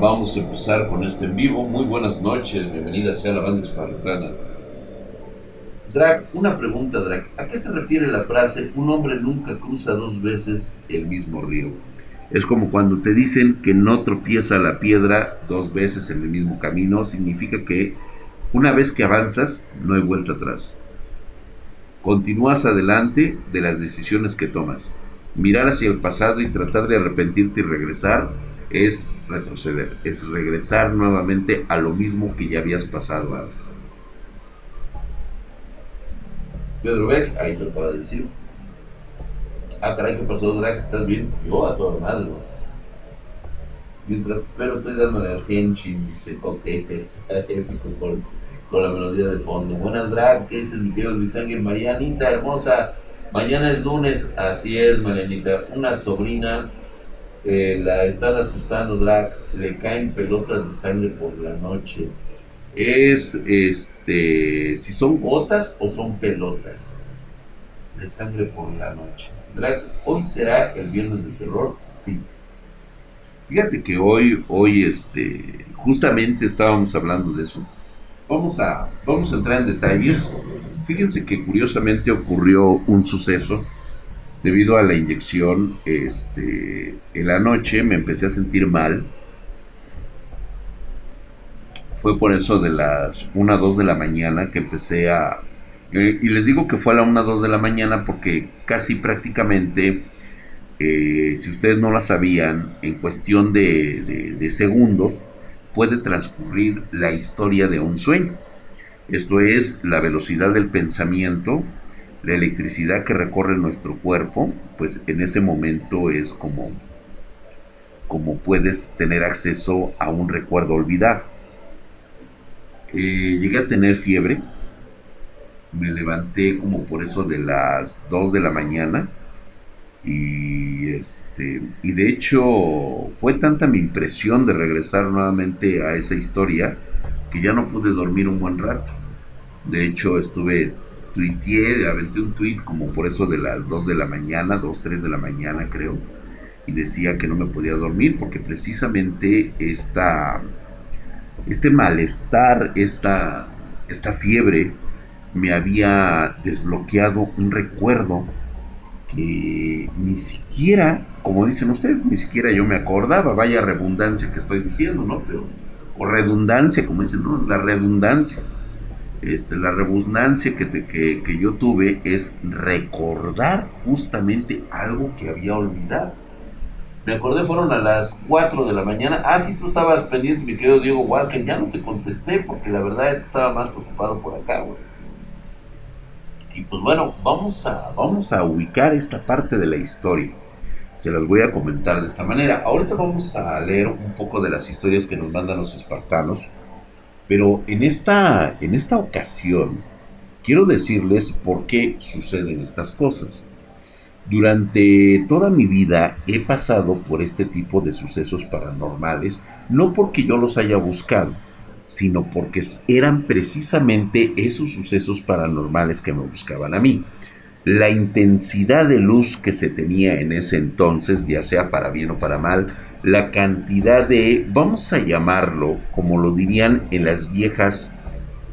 Vamos a empezar con este en vivo. Muy buenas noches, bienvenida sea la banda espartana. Drag, una pregunta, Drag. ¿A qué se refiere la frase un hombre nunca cruza dos veces el mismo río? Es como cuando te dicen que no tropieza la piedra dos veces en el mismo camino, significa que una vez que avanzas no hay vuelta atrás. Continúas adelante de las decisiones que tomas. Mirar hacia el pasado y tratar de arrepentirte y regresar es retroceder, es regresar nuevamente a lo mismo que ya habías pasado antes. Pedro Beck, ahí te lo puedo decir. Ah, caray, ¿qué pasó, Drake? ¿Estás bien? Yo a todo madre, Mientras, pero estoy dándole al Henshin, dice, ok, está épico con, con, la melodía de fondo. Buenas, Drag, ¿qué dice mi querido Luis Ángel? Marianita, hermosa. Mañana es lunes, así es, Marianita. Una sobrina eh, la están asustando, Drag. Le caen pelotas de sangre por la noche es este si son gotas o son pelotas de sangre por la noche. Hoy será el viernes de terror, sí. Fíjate que hoy, hoy, este, justamente estábamos hablando de eso. Vamos a, vamos a entrar en detalles. Fíjense que curiosamente ocurrió un suceso debido a la inyección. Este, en la noche me empecé a sentir mal fue por eso de las 1 2 de la mañana que empecé a... Eh, y les digo que fue a la 1 2 de la mañana porque casi prácticamente, eh, si ustedes no la sabían, en cuestión de segundos puede transcurrir la historia de un sueño. Esto es la velocidad del pensamiento, la electricidad que recorre nuestro cuerpo, pues en ese momento es como, como puedes tener acceso a un recuerdo olvidado. Eh, llegué a tener fiebre. Me levanté como por eso de las 2 de la mañana. Y este. Y de hecho. Fue tanta mi impresión de regresar nuevamente a esa historia. Que ya no pude dormir un buen rato. De hecho, estuve. Tuiteé, aventé un tweet como por eso de las 2 de la mañana, 2, 3 de la mañana creo. Y decía que no me podía dormir porque precisamente esta este malestar, esta, esta fiebre, me había desbloqueado un recuerdo que ni siquiera, como dicen ustedes, ni siquiera yo me acordaba, vaya redundancia que estoy diciendo, ¿no? Pero, o redundancia, como dicen, ¿no? La redundancia. Este, la rebusnancia que, que, que yo tuve es recordar justamente algo que había olvidado. Me acordé, fueron a las 4 de la mañana. Ah, sí, tú estabas pendiente, mi querido Diego Walker. Ya no te contesté porque la verdad es que estaba más preocupado por acá, güey. Y pues bueno, vamos a, vamos a ubicar esta parte de la historia. Se las voy a comentar de esta manera. Ahorita vamos a leer un poco de las historias que nos mandan los espartanos. Pero en esta, en esta ocasión, quiero decirles por qué suceden estas cosas. Durante toda mi vida he pasado por este tipo de sucesos paranormales, no porque yo los haya buscado, sino porque eran precisamente esos sucesos paranormales que me buscaban a mí. La intensidad de luz que se tenía en ese entonces, ya sea para bien o para mal, la cantidad de, vamos a llamarlo, como lo dirían en las viejas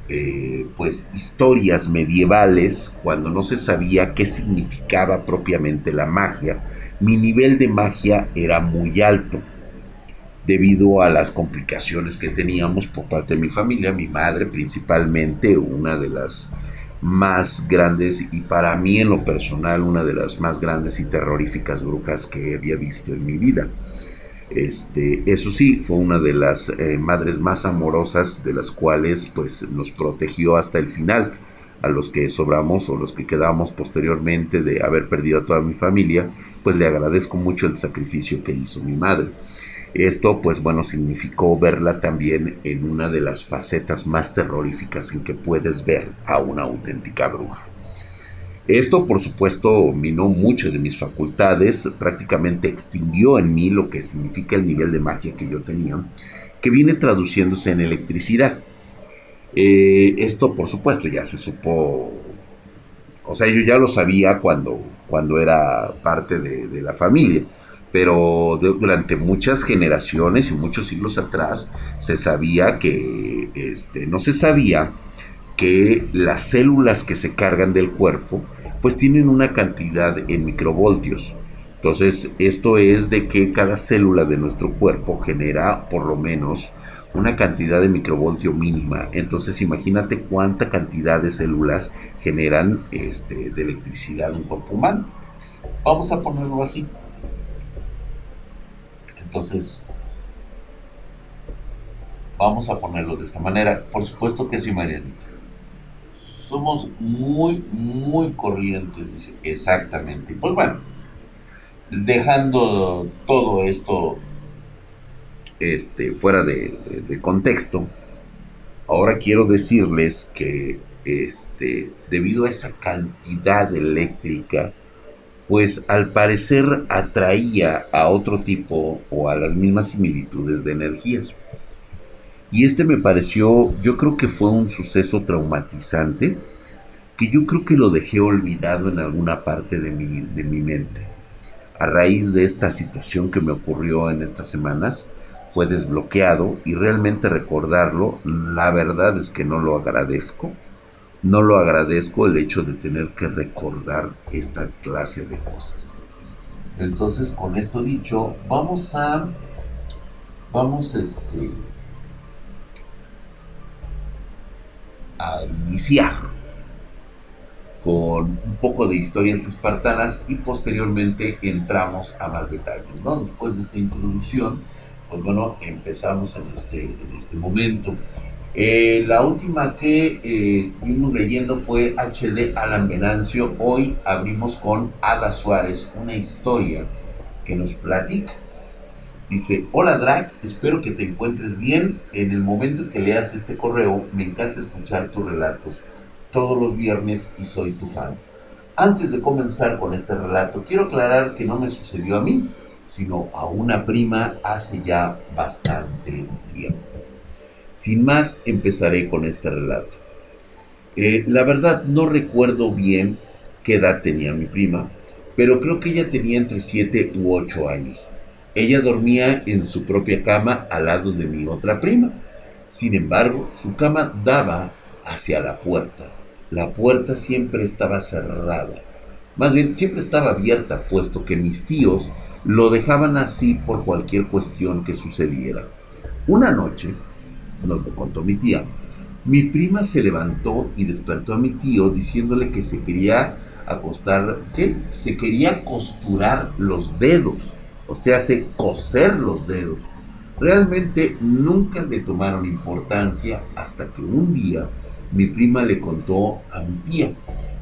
eh, pues historias medievales cuando no se sabía qué significaba propiamente la magia. Mi nivel de magia era muy alto debido a las complicaciones que teníamos por parte de mi familia, mi madre principalmente, una de las más grandes y para mí en lo personal una de las más grandes y terroríficas brujas que había visto en mi vida. Este, eso sí, fue una de las eh, madres más amorosas de las cuales pues nos protegió hasta el final. A los que sobramos o los que quedamos posteriormente de haber perdido a toda mi familia, pues le agradezco mucho el sacrificio que hizo mi madre. Esto, pues bueno, significó verla también en una de las facetas más terroríficas en que puedes ver a una auténtica bruja. Esto, por supuesto, minó mucho de mis facultades, prácticamente extinguió en mí lo que significa el nivel de magia que yo tenía, que viene traduciéndose en electricidad. Eh, esto, por supuesto, ya se supo, o sea, yo ya lo sabía cuando, cuando era parte de, la familia, pero durante muchas generaciones y muchos siglos atrás se sabía que, este, no se sabía que las células que se cargan del cuerpo, pues tienen una cantidad en microvoltios. Entonces, esto es de que cada célula de nuestro cuerpo genera por lo menos una cantidad de microvoltio mínima. Entonces, imagínate cuánta cantidad de células generan este, de electricidad un cuerpo humano. Vamos a ponerlo así. Entonces, vamos a ponerlo de esta manera. Por supuesto que sí, Marianita. Somos muy, muy corrientes. Exactamente. Pues bueno, dejando todo esto este, fuera de, de, contexto, ahora quiero decirles que este, debido a esa cantidad eléctrica, pues al parecer atraía a otro tipo o a las mismas similitudes de energías. Y este me pareció, yo creo que fue un suceso traumatizante, que yo creo que lo dejé olvidado en alguna parte de mi, de mi mente. A raíz de esta situación que me ocurrió en estas semanas, fue desbloqueado y realmente recordarlo, la verdad es que no lo agradezco no lo agradezco el hecho de tener que recordar esta clase de cosas. Entonces, con esto dicho, vamos a vamos este a iniciar con un poco de historias espartanas y posteriormente entramos a más detalles, ¿no? Después de esta introducción, pues bueno, empezamos en este, en este momento. Eh, la última que eh, estuvimos leyendo fue HD Alan Venancio. Hoy abrimos con Ada Suárez, una historia que nos platica. Dice, hola Drag, espero que te encuentres bien. En el momento que leas este correo, me encanta escuchar tus relatos todos los viernes y soy tu fan. Antes de comenzar con este relato, quiero aclarar que no me sucedió a mí, sino a una prima hace ya bastante tiempo. Sin más, empezaré con este relato. Eh, la verdad no recuerdo bien qué edad tenía mi prima, pero creo que ella tenía entre 7 u 8 años. Ella dormía en su propia cama al lado de mi otra prima. Sin embargo, su cama daba hacia la puerta. La puerta siempre estaba cerrada. Más bien, siempre estaba abierta, puesto que mis tíos lo dejaban así por cualquier cuestión que sucediera. Una noche, nos lo contó mi tía. Mi prima se levantó y despertó a mi tío diciéndole que se quería acostar, que se quería costurar los dedos, o se coser los dedos. Realmente nunca le tomaron importancia hasta que un día mi prima le contó a mi tía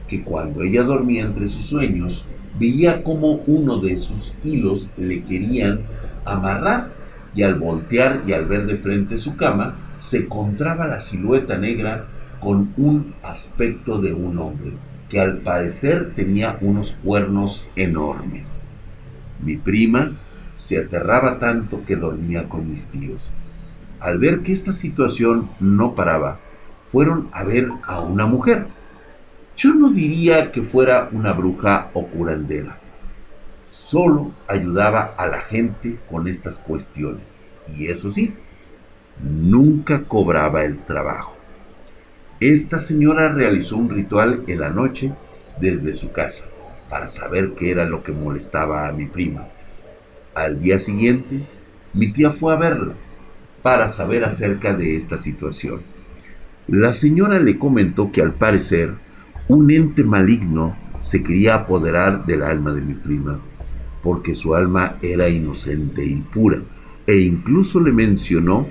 que cuando ella dormía entre sus sueños, veía como uno de sus hilos le querían amarrar y al voltear y al ver de frente su cama, se encontraba la silueta negra con un aspecto de un hombre, que al parecer tenía unos cuernos enormes. Mi prima se aterraba tanto que dormía con mis tíos. Al ver que esta situación no paraba, fueron a ver a una mujer. Yo no diría que fuera una bruja o curandera, solo ayudaba a la gente con estas cuestiones. Y eso sí, nunca cobraba el trabajo. Esta señora realizó un ritual en la noche desde su casa para saber qué era lo que molestaba a mi prima. Al día siguiente, mi tía fue a verla para saber acerca de esta situación. La señora le comentó que al parecer un ente maligno se quería apoderar del alma de mi prima, porque su alma era inocente y pura, e incluso le mencionó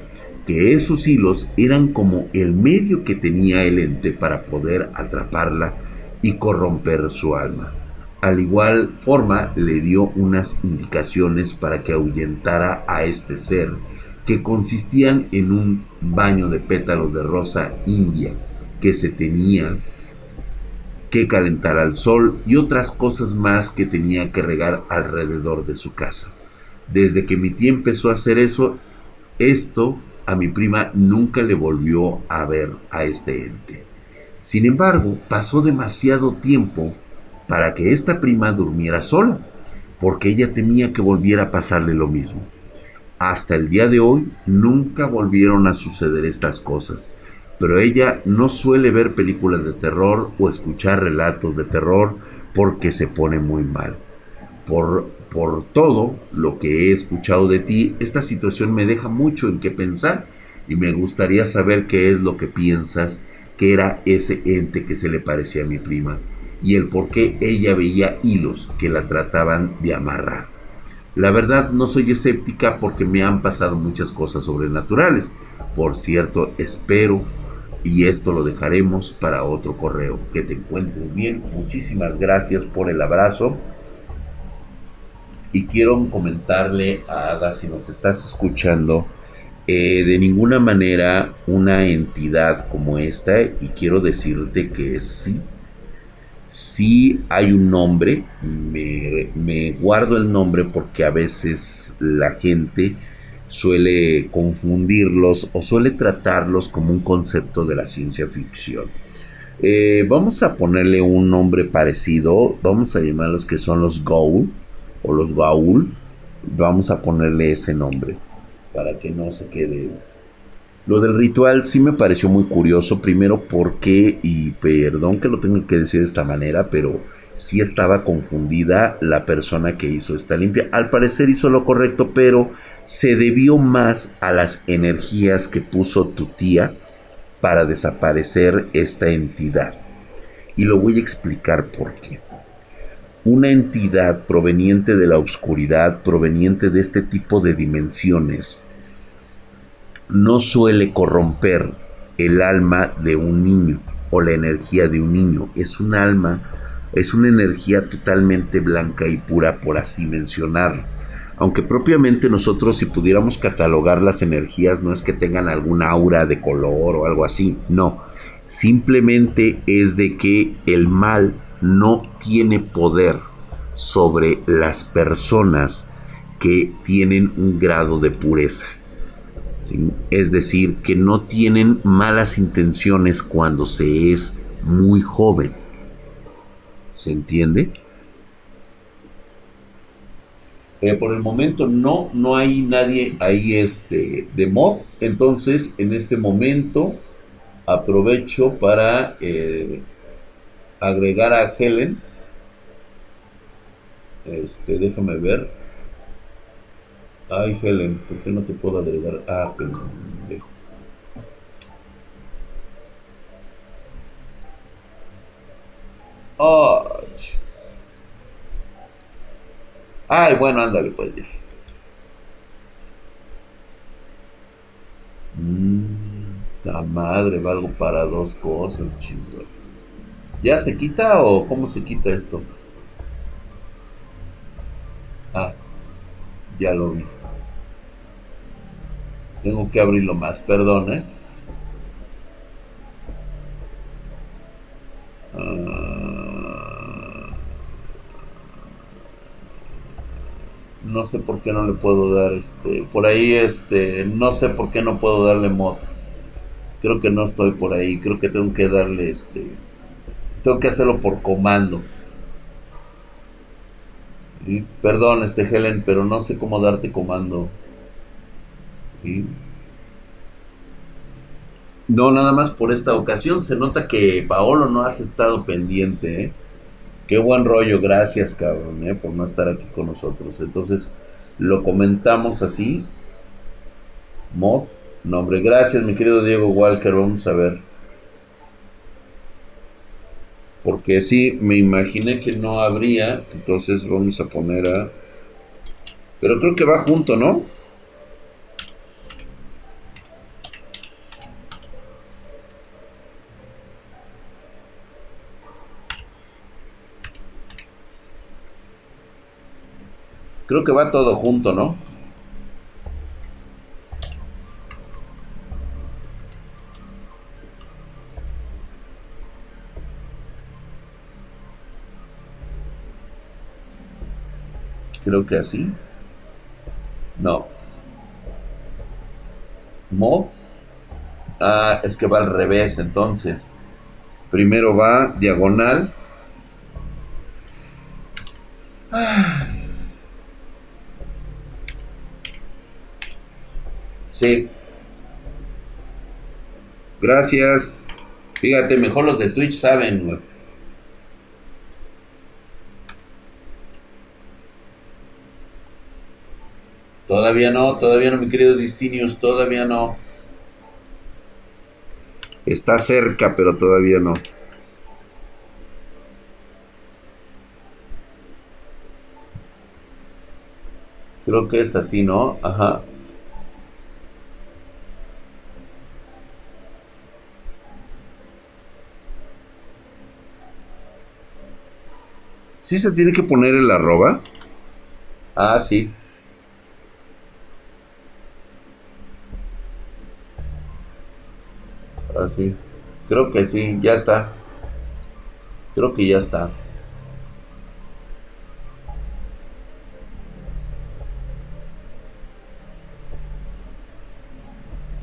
que esos hilos eran como el medio que tenía el ente para poder atraparla y corromper su alma. Al igual forma le dio unas indicaciones para que ahuyentara a este ser, que consistían en un baño de pétalos de rosa india que se tenía que calentar al sol y otras cosas más que tenía que regar alrededor de su casa. Desde que mi tía empezó a hacer eso, esto a mi prima nunca le volvió a ver a este ente. Sin embargo, pasó demasiado tiempo para que esta prima durmiera sola. porque ella temía que volviera a pasarle lo mismo. Hasta el día de hoy nunca volvieron a suceder estas cosas, pero ella no suele ver películas de terror o escuchar relatos de terror porque se pone muy mal. Por, por todo lo que he escuchado de ti, esta situación me deja mucho en qué pensar y me gustaría saber qué es lo que piensas que era ese ente que se le parecía a mi prima y el por qué ella veía hilos que la trataban de amarrar. La verdad no soy escéptica porque me han pasado muchas cosas sobrenaturales. Por cierto, espero y esto lo dejaremos para otro correo. Que te encuentres bien. Muchísimas gracias por el abrazo. Y quiero comentarle a Ada, si nos estás escuchando, eh, de ninguna manera una entidad como esta, y quiero decirte que sí, sí hay un nombre, me, guardo el nombre porque a veces la gente suele confundirlos o suele tratarlos como un concepto de la ciencia ficción. Eh, vamos a ponerle un nombre parecido, vamos a llamarlos que son los Goul o los Gaul, vamos a ponerle ese nombre para que no se quede. Lo del ritual sí me pareció muy curioso, primero porque, y perdón que lo tengo que decir de esta manera, pero sí estaba confundida la persona que hizo esta limpia. Al parecer hizo lo correcto, pero se debió más a las energías que puso tu tía para desaparecer esta entidad. Y lo voy a explicar por qué. Una entidad proveniente de la oscuridad, proveniente de este tipo de dimensiones, no suele corromper el alma de un niño o la energía de un niño. Es un alma, es una energía totalmente blanca y pura, por así mencionarlo. Aunque propiamente nosotros si pudiéramos catalogar las energías no es que tengan algún aura de color o algo así, no. Simplemente es de que el mal no tiene poder sobre las personas que tienen un grado de pureza. Es decir, que no tienen malas intenciones cuando se es muy joven. ¿Se entiende? Eh, por el momento no, no hay nadie ahí este, de mod. Entonces, en este momento, aprovecho para eh, agregar a Helen. Este, déjame ver. Ay, Helen, ¿por qué no te puedo agregar? Ah, pendejo. Ay, bueno, ándale, pues ya. Mmm, la madre, valgo para dos cosas, chingón. ¿Ya se quita o cómo se quita esto? Ah, ya lo vi. Tengo que abrirlo más, perdón, ¿eh? Ah, no sé por qué no le puedo dar este. Por ahí, este. No sé por qué no puedo darle mod. Creo que no estoy por ahí. Creo que tengo que darle este. Tengo que hacerlo por comando. Perdón, este Helen, pero no sé cómo darte comando. No, nada más por esta ocasión. Se nota que Paolo no has estado pendiente, ¿eh? Qué buen rollo, gracias, cabrón, ¿eh? por no estar aquí con nosotros. Entonces, lo comentamos así. Mod, nombre. Gracias, mi querido Diego Walker. Vamos a ver. Porque sí, me imaginé que no habría. Entonces vamos a poner a... Pero creo que va junto, ¿no? Creo que va todo junto, ¿no? Creo que así. No. Mod. Ah, es que va al revés, entonces. Primero va diagonal. Ah. Sí. Gracias. Fíjate, mejor los de Twitch saben, güey. Todavía no, todavía no, mi querido Distinius, todavía no. Está cerca, pero todavía no. Creo que es así, ¿no? Ajá. ¿Sí se tiene que poner el arroba? Ah, sí. Así. Ah, Creo que sí, ya está. Creo que ya está.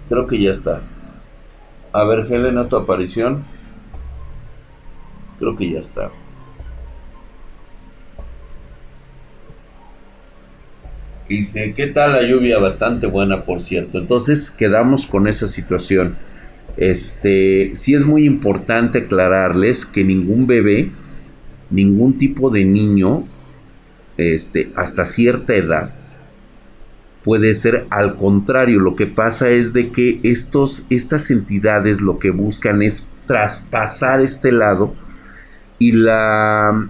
Creo que ya está. A ver, Helen, tu aparición. Creo que ya está. Dice, ¿qué tal la lluvia? Bastante buena, por cierto. Entonces quedamos con esa situación. Este, sí es muy importante aclararles que ningún bebé, ningún tipo de niño, este, hasta cierta edad, puede ser al contrario. Lo que pasa es de que estos, estas entidades lo que buscan es traspasar este lado y la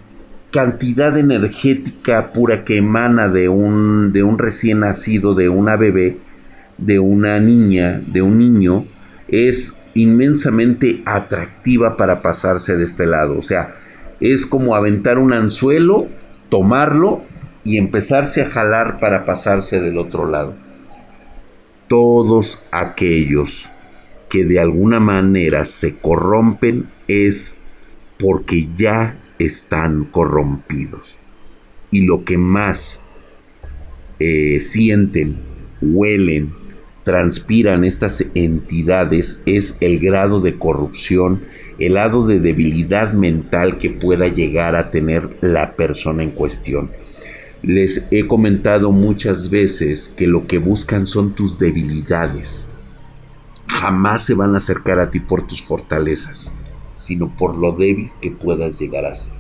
cantidad energética pura que emana de un, de un recién nacido, de una bebé, de una niña, de un niño, es inmensamente atractiva para pasarse de este lado. O sea, es como aventar un anzuelo, tomarlo y empezarse a jalar para pasarse del otro lado. Todos aquellos que de alguna manera se corrompen es porque ya están corrompidos. Y lo que más eh, sienten, huelen, transpiran estas entidades es el grado de corrupción, el grado de debilidad mental que pueda llegar a tener la persona en cuestión. Les he comentado muchas veces que lo que buscan son tus debilidades. Jamás se van a acercar a ti por tus fortalezas sino por lo débil que puedas llegar a ser.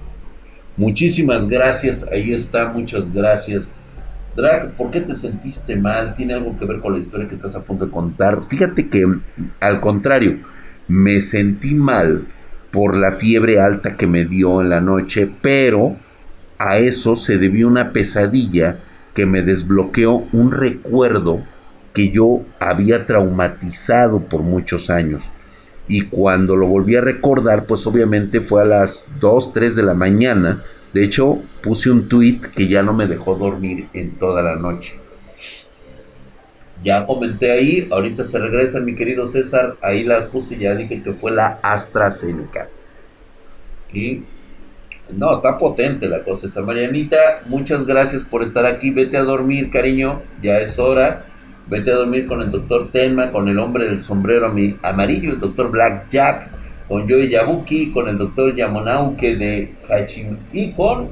Muchísimas gracias, ahí está, muchas gracias. Drag, ¿por qué te sentiste mal? ¿Tiene algo que ver con la historia que estás a punto de contar? Fíjate que, al contrario, me sentí mal por la fiebre alta que me dio en la noche, pero a eso se debió una pesadilla que me desbloqueó un recuerdo que yo había traumatizado por muchos años y cuando lo volví a recordar, pues obviamente fue a las 2, 3 de la mañana. De hecho, puse un tweet que ya no me dejó dormir en toda la noche. Ya comenté ahí, ahorita se regresa mi querido César, ahí la puse, ya dije que fue la AstraZeneca. Y no, está potente la cosa esa. Marianita, muchas gracias por estar aquí. Vete a dormir, cariño, ya es hora. Vete a dormir con el doctor Tenma, con el hombre del sombrero amarillo, el doctor Black Jack, con Joey Yabuki, con el doctor Yamonauke de Hachim y con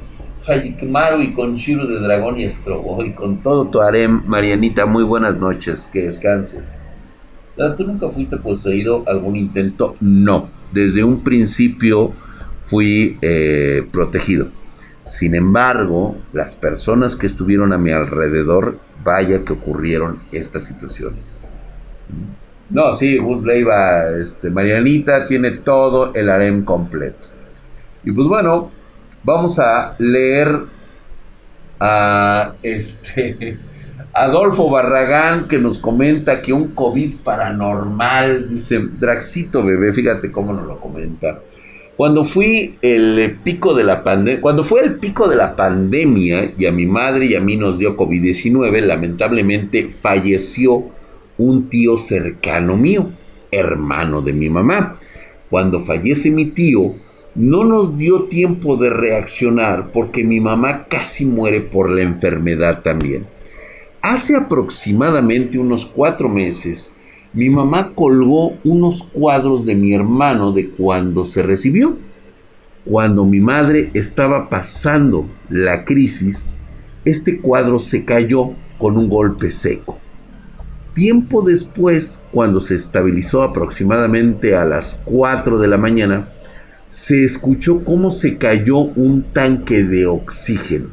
Hajikimaru y con Shiro de Dragón y Estrobo y con todo tu harem. Marianita, muy buenas noches, que descanses. ¿Tú nunca fuiste poseído algún intento? No, desde un principio fui eh, protegido. Sin embargo, las personas que estuvieron a mi alrededor vaya que ocurrieron estas situaciones. No, sí, Gus Leiva, este, Marianita tiene todo el harem completo. Y pues bueno, vamos a leer a este Adolfo Barragán que nos comenta que un COVID paranormal, dice Draxito bebé, fíjate cómo nos lo comenta. Cuando el pico de la cuando fue el pico de la pandemia y a mi madre y a mí nos dio COVID-19, lamentablemente falleció un tío cercano mío, hermano de mi mamá. Cuando fallece mi tío, no nos dio tiempo de reaccionar porque mi mamá casi muere por la enfermedad también. Hace aproximadamente unos cuatro meses, mi mamá colgó unos cuadros de mi hermano de cuando se recibió. Cuando mi madre estaba pasando la crisis, este cuadro se cayó con un golpe seco. Tiempo después, cuando se estabilizó aproximadamente a las 4 de la mañana, se escuchó cómo se cayó un tanque de oxígeno,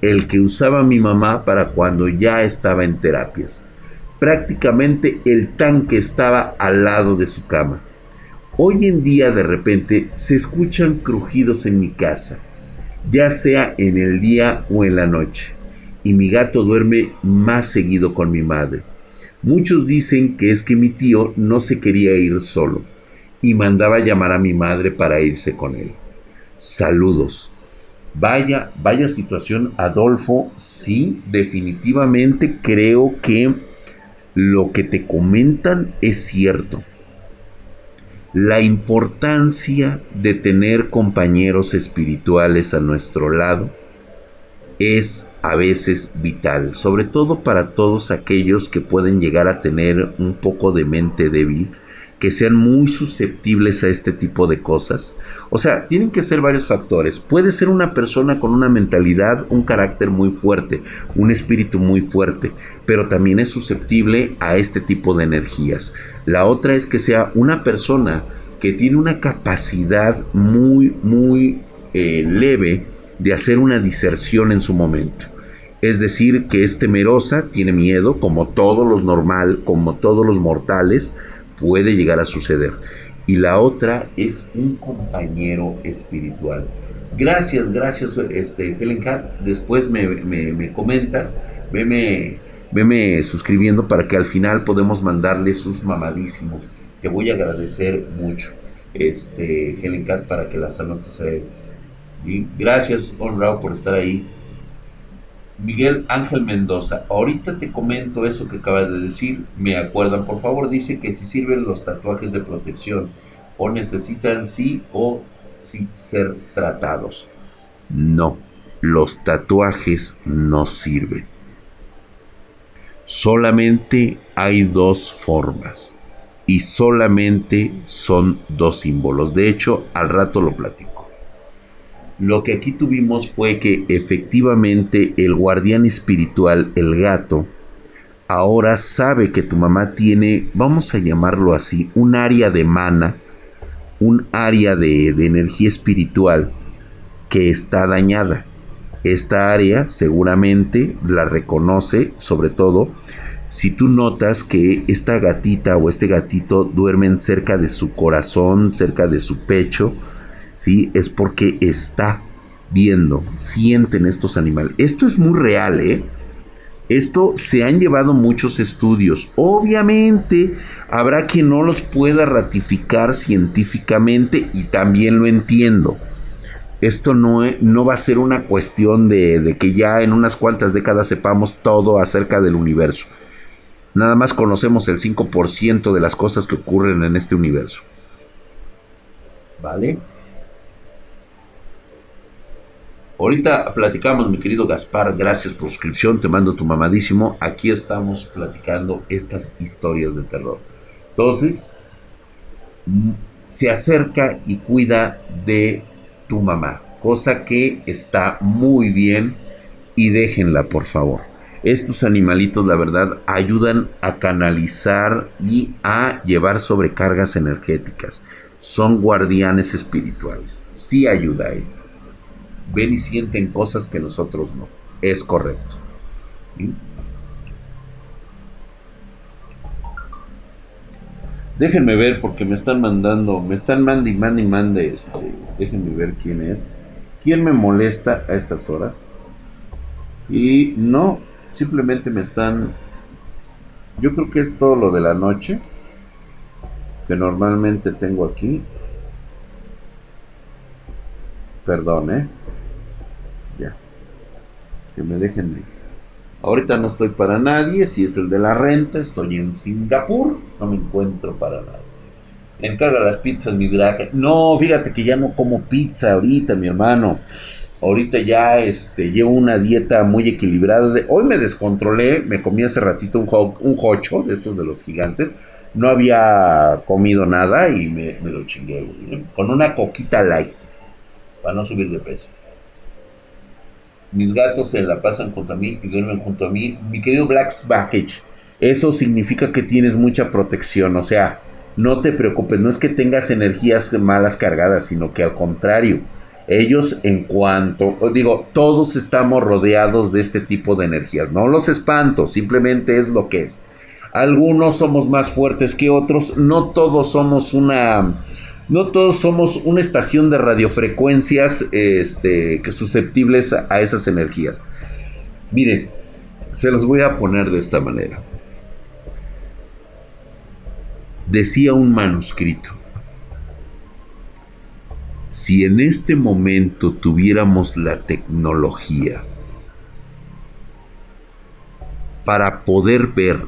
el que usaba mi mamá para cuando ya estaba en terapias. Prácticamente el tanque estaba al lado de su cama. Hoy en día de repente se escuchan crujidos en mi casa, ya sea en el día o en la noche, y mi gato duerme más seguido con mi madre. Muchos dicen que es que mi tío no se quería ir solo y mandaba llamar a mi madre para irse con él. Saludos. Vaya, vaya situación, Adolfo. Sí, definitivamente creo que lo que te comentan es cierto. La importancia de tener compañeros espirituales a nuestro lado es a veces vital, sobre todo para todos aquellos que pueden llegar a tener un poco de mente débil, que sean muy susceptibles a este tipo de cosas. O sea, tienen que ser varios factores. Puede ser una persona con una mentalidad, un carácter muy fuerte, un espíritu muy fuerte, pero también es susceptible a este tipo de energías. La otra es que sea una persona que tiene una capacidad muy, muy eh, leve de hacer una diserción en su momento. Es decir, que es temerosa, tiene miedo, como todos los normal, como todos los mortales, puede llegar a suceder. Y la otra es un compañero espiritual. Gracias, gracias, este, Helen Después me, comentas, veme, veme suscribiendo para que al final podemos mandarle sus mamadísimos. Te voy a agradecer mucho, este, Helen Cat, para que las anotes a. Gracias, honrado, por estar ahí. Miguel Ángel Mendoza, ahorita te comento eso que acabas de decir, me acuerdan, por favor, dice que si sirven los tatuajes de protección o necesitan sí o sí ser tratados. No, los tatuajes no sirven. Solamente hay dos formas y solamente son dos símbolos. De hecho, al rato lo platico. Lo que aquí tuvimos fue que efectivamente el guardián espiritual, el gato, ahora sabe que tu mamá tiene, vamos a llamarlo así, un área de mana, un área de, energía espiritual que está dañada. Esta área seguramente la reconoce, sobre todo si tú notas que esta gatita o este gatito duermen cerca de su corazón, cerca de su pecho, ¿sí? Es porque está viendo, sienten estos animales. Esto es muy real, ¿eh? Esto se han llevado muchos estudios. Obviamente habrá quien no los pueda ratificar científicamente y también lo entiendo. Esto no, no va a ser una cuestión de, de que ya en unas cuantas décadas sepamos todo acerca del universo. Nada más conocemos el 5% de las cosas que ocurren en este universo. ¿Vale? Ahorita platicamos, mi querido Gaspar, gracias por suscripción, te mando tu mamadísimo. Aquí estamos platicando estas historias de terror. Entonces, mm, se acerca y cuida de tu mamá, cosa que está muy bien y déjenla, por favor. Estos animalitos, la verdad, ayudan a canalizar y a llevar sobrecargas energéticas. Son guardianes espirituales. Sí ayuda a ello ven y sienten cosas que nosotros no. Es correcto. Déjenme ver porque me están mandando, me están mandando y mandando y mandando. Este, déjenme ver quién es. ¿Quién me molesta a estas horas? Y no, simplemente me están... Yo creo que es todo lo de la noche que normalmente tengo aquí. Perdón, ¿eh? Que me dejen de... Ahorita no estoy para nadie, si es el de la renta, estoy en Singapur, no me encuentro para nada. Me encarga las pizzas, mi drag. No, fíjate que ya no como pizza ahorita, mi hermano. Ahorita ya este, llevo una dieta muy equilibrada. hoy me descontrolé, me comí hace ratito un, un hocho de estos de los gigantes. No había comido nada y me, lo chingué, Con una coquita light, para no subir de peso. Mis gatos se la pasan junto a mí y duermen junto a mí. Mi querido Black Baggage, eso significa que tienes mucha protección, o sea, no te preocupes, no es que tengas energías malas cargadas, sino que al contrario, ellos en cuanto, digo, todos estamos rodeados de este tipo de energías, no los espanto, simplemente es lo que es. Algunos somos más fuertes que otros, no todos somos una, no todos somos una estación de radiofrecuencias este, susceptibles a esas energías. Miren, se los voy a poner de esta manera decía un manuscrito, si en este momento tuviéramos la tecnología para poder ver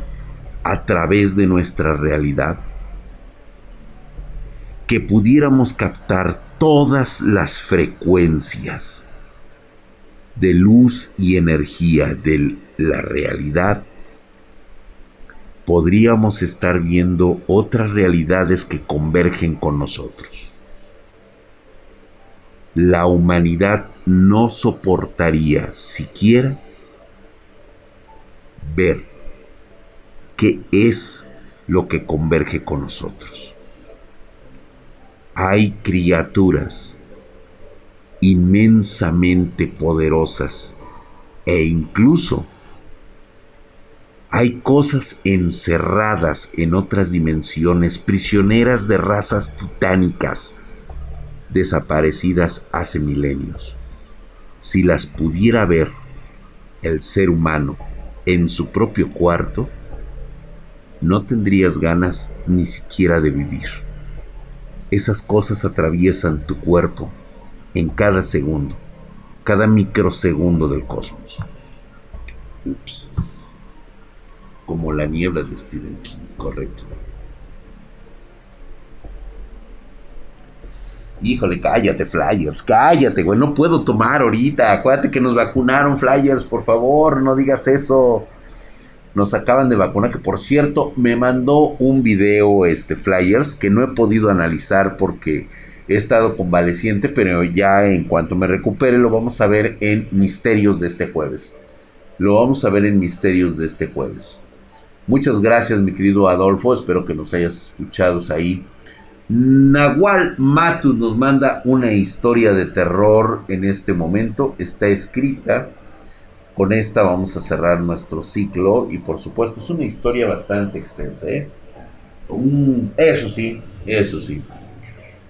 a través de nuestra realidad, que pudiéramos captar todas las frecuencias de luz y energía de la realidad, podríamos estar viendo otras realidades que convergen con nosotros. La humanidad no soportaría siquiera ver qué es lo que converge con nosotros. Hay criaturas inmensamente poderosas e incluso hay cosas encerradas en otras dimensiones, prisioneras de razas titánicas, desaparecidas hace milenios. Si las pudiera ver el ser humano en su propio cuarto, no tendrías ganas ni siquiera de vivir. Esas cosas atraviesan tu cuerpo en cada segundo, cada microsegundo del cosmos como la niebla de Stephen King, correcto. Híjole, cállate, Flyers, cállate, güey, no puedo tomar ahorita. Acuérdate que nos vacunaron, Flyers, por favor, no digas eso. Nos acaban de vacunar, que por cierto, me mandó un video, este, Flyers, que no he podido analizar porque he estado convaleciente, pero ya en cuanto me recupere lo vamos a ver en Misterios de este jueves. Lo vamos a ver en Misterios de este jueves. Muchas gracias, mi querido Adolfo. Espero que nos hayas escuchado ahí. Nahual Matus nos manda una historia de terror en este momento. Está escrita. Con esta vamos a cerrar nuestro ciclo. Y por supuesto, es una historia bastante extensa. ¿eh? eso sí, eso sí.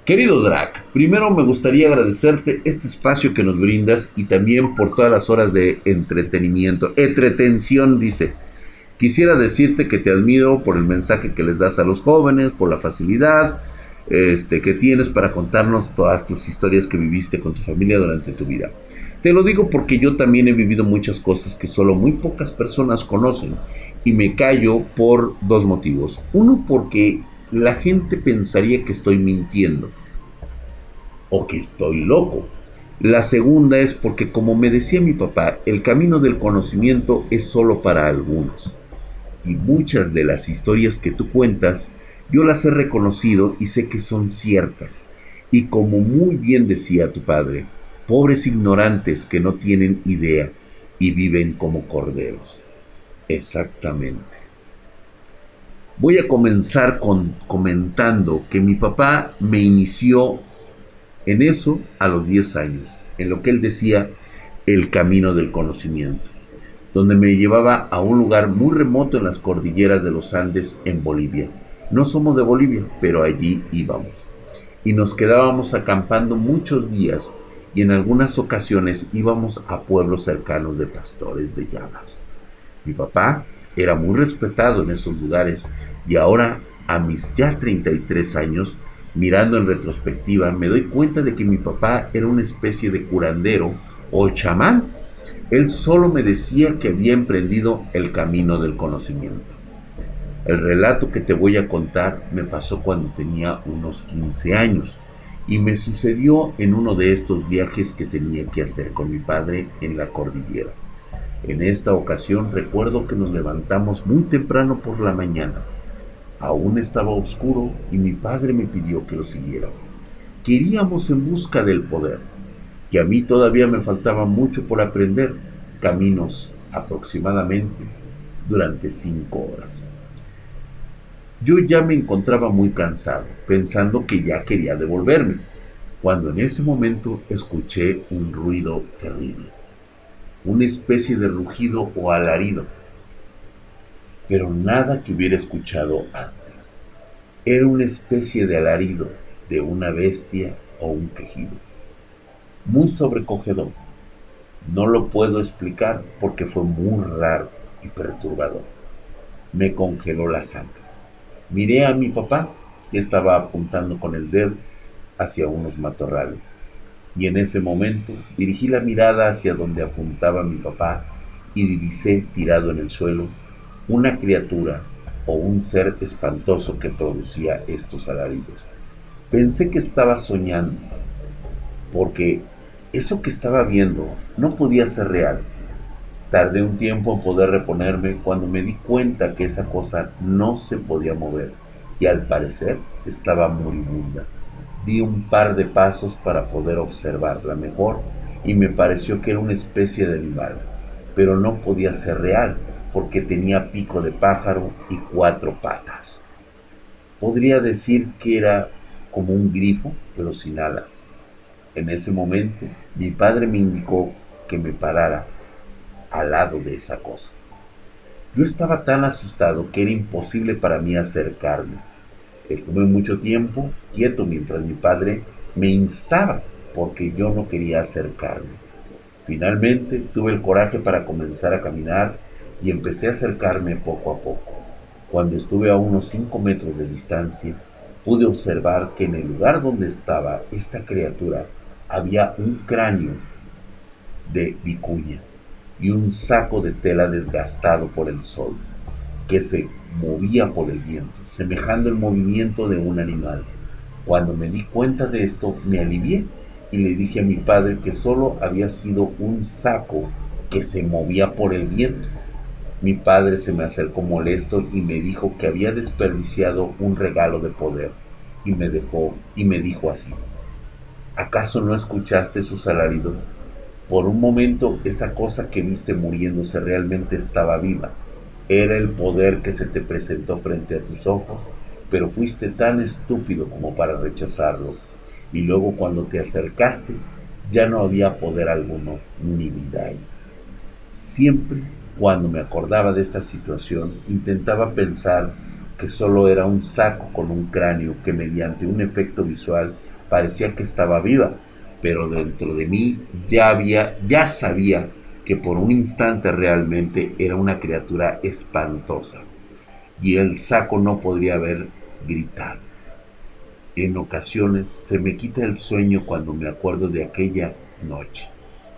Querido Drac, primero me gustaría agradecerte este espacio que nos brindas y también por todas las horas de entretenimiento. Entretención, dice Quisiera decirte que te admiro por el mensaje que les das a los jóvenes, por la facilidad este, que tienes para contarnos todas tus historias que viviste con tu familia durante tu vida. Te lo digo porque yo también he vivido muchas cosas que solo muy pocas personas conocen y me callo por dos motivos. Uno porque la gente pensaría que estoy mintiendo o que estoy loco. La segunda es porque como me decía mi papá, el camino del conocimiento es solo para algunos y muchas de las historias que tú cuentas, yo las he reconocido y sé que son ciertas. Y como muy bien decía tu padre, pobres ignorantes que no tienen idea y viven como corderos. Exactamente. Voy a comenzar con comentando que mi papá me inició en eso a los 10 años, en lo que él decía el camino del conocimiento donde me llevaba a un lugar muy remoto en las cordilleras de los Andes en Bolivia. No somos de Bolivia, pero allí íbamos. Y nos quedábamos acampando muchos días y en algunas ocasiones íbamos a pueblos cercanos de pastores de llamas. Mi papá era muy respetado en esos lugares y ahora, a mis ya 33 años, mirando en retrospectiva, me doy cuenta de que mi papá era una especie de curandero o chamán él solo me decía que había emprendido el camino del conocimiento. El relato que te voy a contar me pasó cuando tenía unos 15 años y me sucedió en uno de estos viajes que tenía que hacer con mi padre en la cordillera. En esta ocasión recuerdo que nos levantamos muy temprano por la mañana. Aún estaba oscuro y mi padre me pidió que lo siguiera. Queríamos en busca del poder que a mí todavía me faltaba mucho por aprender, caminos aproximadamente durante cinco horas. Yo ya me encontraba muy cansado, pensando que ya quería devolverme, cuando en ese momento escuché un ruido terrible, una especie de rugido o alarido, pero nada que hubiera escuchado antes. Era una especie de alarido de una bestia o un quejido, muy sobrecogedor. No lo puedo explicar porque fue muy raro y perturbador. Me congeló la sangre. Miré a mi papá, que estaba apuntando con el dedo hacia unos matorrales. Y en ese momento dirigí la mirada hacia donde apuntaba mi papá y divisé tirado en el suelo una criatura o un ser espantoso que producía estos alaridos. Pensé que estaba soñando, porque eso que estaba viendo no podía ser real. Tardé un tiempo en poder reponerme cuando me di cuenta que esa cosa no se podía mover y al parecer estaba moribunda. Di un par de pasos para poder observarla mejor y me pareció que era una especie de animal, pero no podía ser real porque tenía pico de pájaro y cuatro patas. Podría decir que era como un grifo, pero sin alas. En ese momento, mi padre me indicó que me parara al lado de esa cosa. Yo estaba tan asustado que era imposible para mí acercarme. Estuve mucho tiempo quieto mientras mi padre me instaba porque yo no quería acercarme. Finalmente tuve el coraje para comenzar a caminar y empecé a acercarme poco a poco. Cuando estuve a unos 5 metros de distancia, pude observar que en el lugar donde estaba esta criatura había un cráneo de vicuña y un saco de tela desgastado por el sol, que se movía por el viento, semejando el movimiento de un animal. Cuando me di cuenta de esto, me alivié y le dije a mi padre que solo había sido un saco que se movía por el viento. Mi padre se me acercó molesto y me dijo que había desperdiciado un regalo de poder y me dejó y me dijo así: ¿Acaso no escuchaste sus alaridos? Por un momento esa cosa que viste muriéndose realmente estaba viva. Era el poder que se te presentó frente a tus ojos, pero fuiste tan estúpido como para rechazarlo. Y luego cuando te acercaste, ya no había poder alguno ni vida ahí. Siempre cuando me acordaba de esta situación, intentaba pensar que solo era un saco con un cráneo que mediante un efecto visual parecía que estaba viva, pero dentro de mí ya había, ya sabía que por un instante realmente era una criatura espantosa y el saco no podría haber gritado. En ocasiones se me quita el sueño cuando me acuerdo de aquella noche.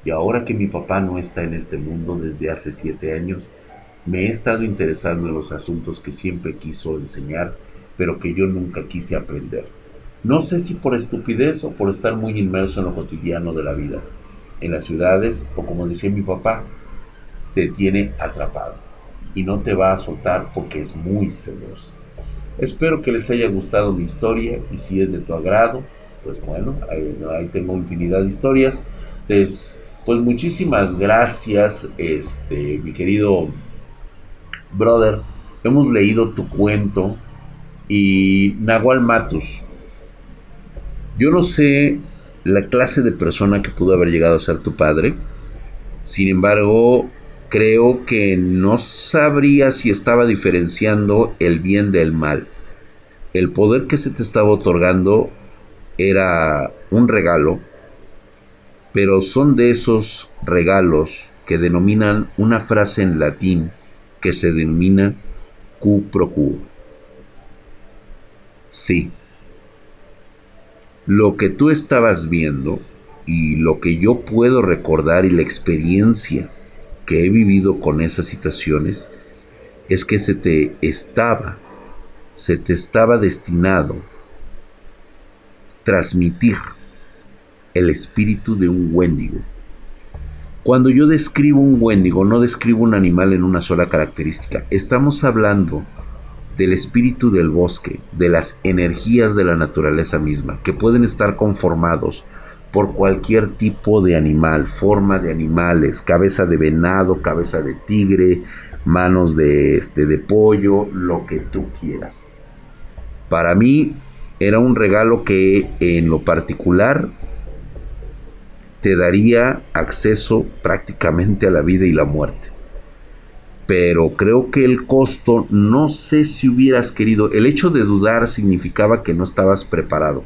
Y ahora que mi papá no está en este mundo desde hace siete años, me he estado interesando en los asuntos que siempre quiso enseñar, pero que yo nunca quise aprender. No sé si por estupidez o por estar muy inmerso en lo cotidiano de la vida. En las ciudades, o como decía mi papá, te tiene atrapado y no te va a soltar porque es muy celoso. Espero que les haya gustado mi historia y si es de tu agrado, pues bueno, ahí, tengo infinidad de historias. Pues, pues muchísimas gracias, este, mi querido brother. Hemos leído tu cuento y Nahual Matus yo no sé la clase de persona que pudo haber llegado a ser tu padre. Sin embargo, creo que no sabría si estaba diferenciando el bien del mal. El poder que se te estaba otorgando era un regalo, pero son de esos regalos que denominan una frase en latín que se denomina Q pro. Sí, lo que tú estabas viendo y lo que yo puedo recordar y la experiencia que he vivido con esas situaciones es que se te estaba, se te estaba destinado transmitir el espíritu de un Wendigo. Cuando yo describo un Wendigo, no describo un animal en una sola característica. Estamos hablando del espíritu del bosque, de las energías de la naturaleza misma, que pueden estar conformados por cualquier tipo de animal, forma de animales, cabeza de venado, cabeza de tigre, manos de, este, de pollo, lo que tú quieras. Para mí era un regalo que en lo particular te daría acceso prácticamente a la vida y la muerte. Pero creo que el costo, no sé si hubieras querido, el hecho de dudar significaba que no estabas preparado,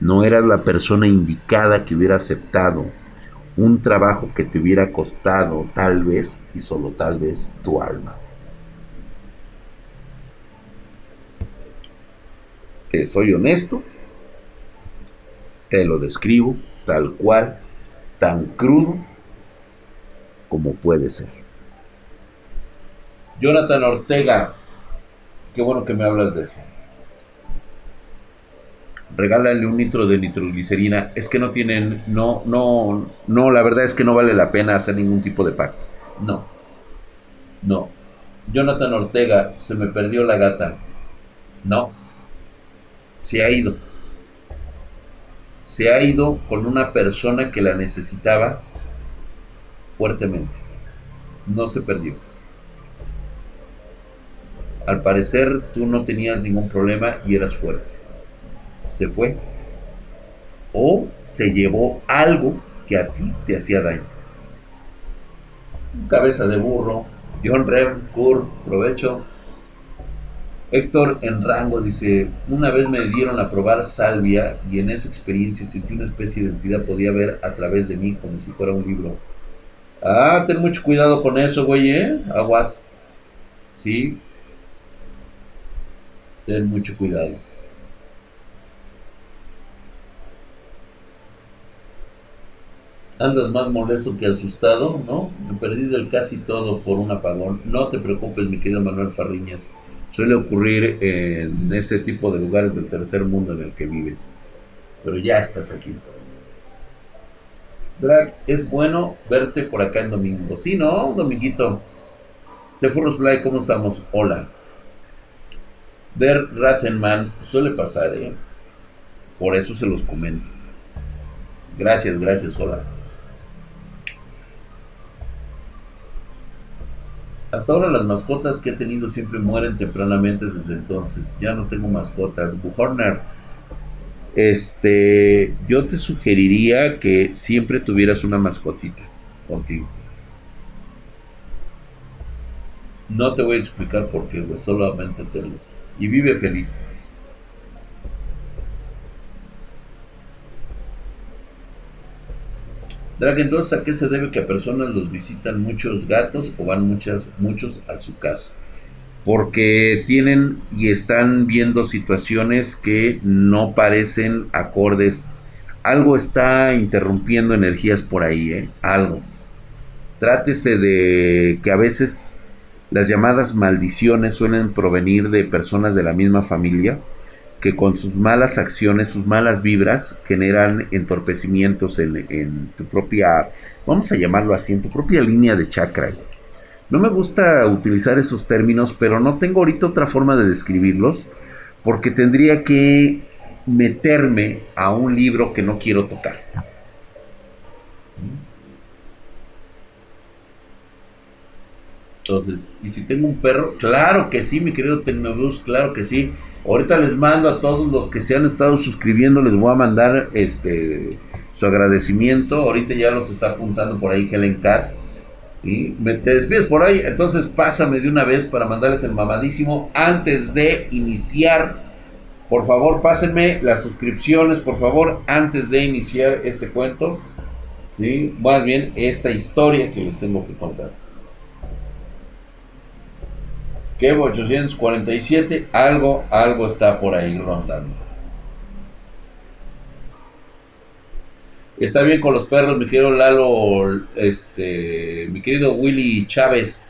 no eras la persona indicada que hubiera aceptado un trabajo que te hubiera costado tal vez y solo tal vez tu alma. Que soy honesto, te lo describo tal cual tan crudo como puede ser. Jonathan Ortega, qué bueno que me hablas de eso. Regálale un litro de nitroglicerina. Es que no tienen, no, no, no, la verdad es que no vale la pena hacer ningún tipo de pacto. No, no. Jonathan Ortega, se me perdió la gata. No, se ha ido se ha ido con una persona que la necesitaba fuertemente. No se perdió. Al parecer tú no tenías ningún problema y eras fuerte. Se fue. O se llevó algo que a ti te hacía daño. Cabeza de burro. John Rem, Kurt, provecho. Héctor en rango dice, una vez me dieron a probar salvia y en esa experiencia sentí una especie de entidad, podía ver a través de mí como si fuera un libro. Ah, ten mucho cuidado con eso, güey, ¿eh? Aguas. Sí. Ten mucho cuidado. Andas más molesto que asustado, ¿no? Me perdí del casi todo por un apagón. No te preocupes, mi querido Manuel Farriñas suele ocurrir en ese tipo de lugares del tercer mundo en el que vives. Pero ya estás aquí. Drag, es bueno verte por acá en domingo. Sí, ¿no? Dominguito. De Furros Fly, ¿cómo estamos? Hola. Der Rattenman, suele pasar, ¿eh? Por eso se los comento. Gracias, gracias, hola. Hasta ahora las mascotas que he tenido siempre mueren tempranamente desde entonces. Ya no tengo mascotas. Buhorner, este, yo te sugeriría que siempre tuvieras una mascotita contigo. No te voy a explicar por qué, güey, solamente te lo. Y vive feliz. Drag, entonces, ¿a qué se debe que a personas los visitan muchos gatos o van muchas, muchos a su casa? Porque tienen y están viendo situaciones que no parecen acordes. Algo está interrumpiendo energías por ahí, ¿eh? Algo. Trátese de que a veces las llamadas maldiciones suelen provenir de personas de la misma familia que con sus malas acciones, sus malas vibras, generan entorpecimientos en, tu propia, vamos a llamarlo así, en tu propia línea de chakra. No me gusta utilizar esos términos, pero no tengo ahorita otra forma de describirlos, porque tendría que meterme a un libro que no quiero tocar. Entonces, ¿y si tengo un perro? Claro que sí, mi querido Tecnobus, claro que sí. Ahorita les mando a todos los que se han estado suscribiendo, les voy a mandar este su agradecimiento. Ahorita ya los está apuntando por ahí Helen Cat. Y me, te despides por ahí, entonces pásame de una vez para mandarles el mamadísimo antes de iniciar. Por favor, pásenme las suscripciones, por favor, antes de iniciar este cuento. Más bien, esta historia que les tengo que contar. Kevo 847, algo, algo está por ahí rondando. Está bien con los perros, mi querido Lalo, este, mi querido Willy Chávez.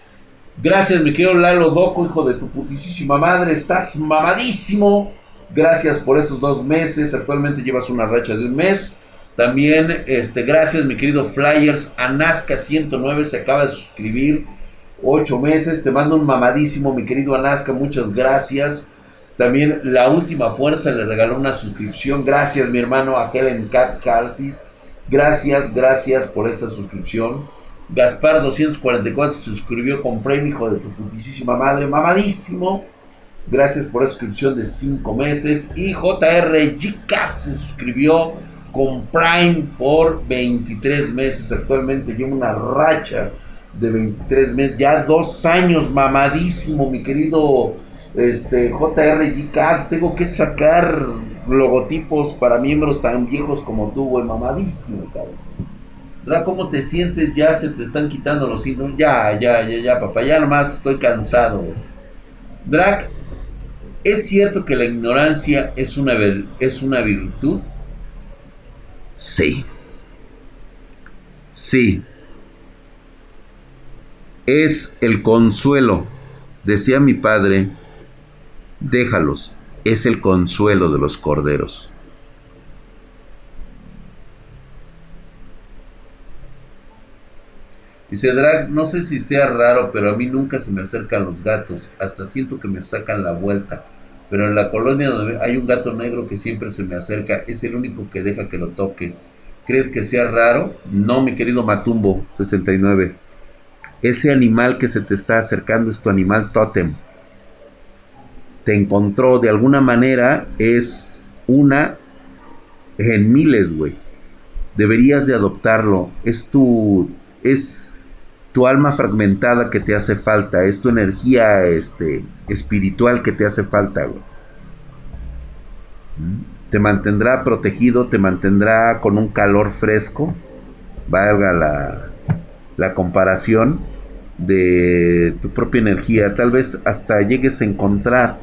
Gracias, mi querido Lalo Doco, hijo de tu putísima madre, estás mamadísimo. Gracias por esos dos meses, actualmente llevas una racha de un mes. También, este, gracias, mi querido Flyers, Anasca 109 se acaba de suscribir ocho meses. Te mando un mamadísimo, mi querido Anasca, muchas gracias. También La Última Fuerza le regaló una suscripción. Gracias, mi hermano, a Helen Cat Carsis. Gracias, gracias por esa suscripción. Gaspar 244 se suscribió con premio, hijo de tu putísima madre, mamadísimo. Gracias por la suscripción de 5 meses. Y JR Cat se suscribió con Prime por 23 meses. Actualmente lleva una racha de 23 meses. Ya dos años, mamadísimo, mi querido este, JR Cat. Tengo que sacar logotipos para miembros tan viejos como tú, güey, mamadísimo, cabrón. ¿cómo te sientes? Ya se te están quitando los síntomas. Ya, ya, ya, ya, papá. Ya nomás estoy cansado. Drac, ¿es cierto que la ignorancia es una, es una virtud? Sí. Sí. Es el consuelo. Decía mi padre, déjalos, es el consuelo de los corderos. Dice Drag, no sé si sea raro, pero a mí nunca se me acercan los gatos, hasta siento que me sacan la vuelta. Pero en la colonia donde hay un gato negro que siempre se me acerca, es el único que deja que lo toque. ¿Crees que sea raro? No, mi querido Matumbo, 69. Ese animal que se te está acercando es tu animal tótem te encontró de alguna manera es una en miles, güey. Deberías de adoptarlo. Es tu es tu alma fragmentada que te hace falta, es tu energía este espiritual que te hace falta, güey. Te mantendrá protegido, te mantendrá con un calor fresco, valga la, la comparación de tu propia energía. Tal vez hasta llegues a encontrar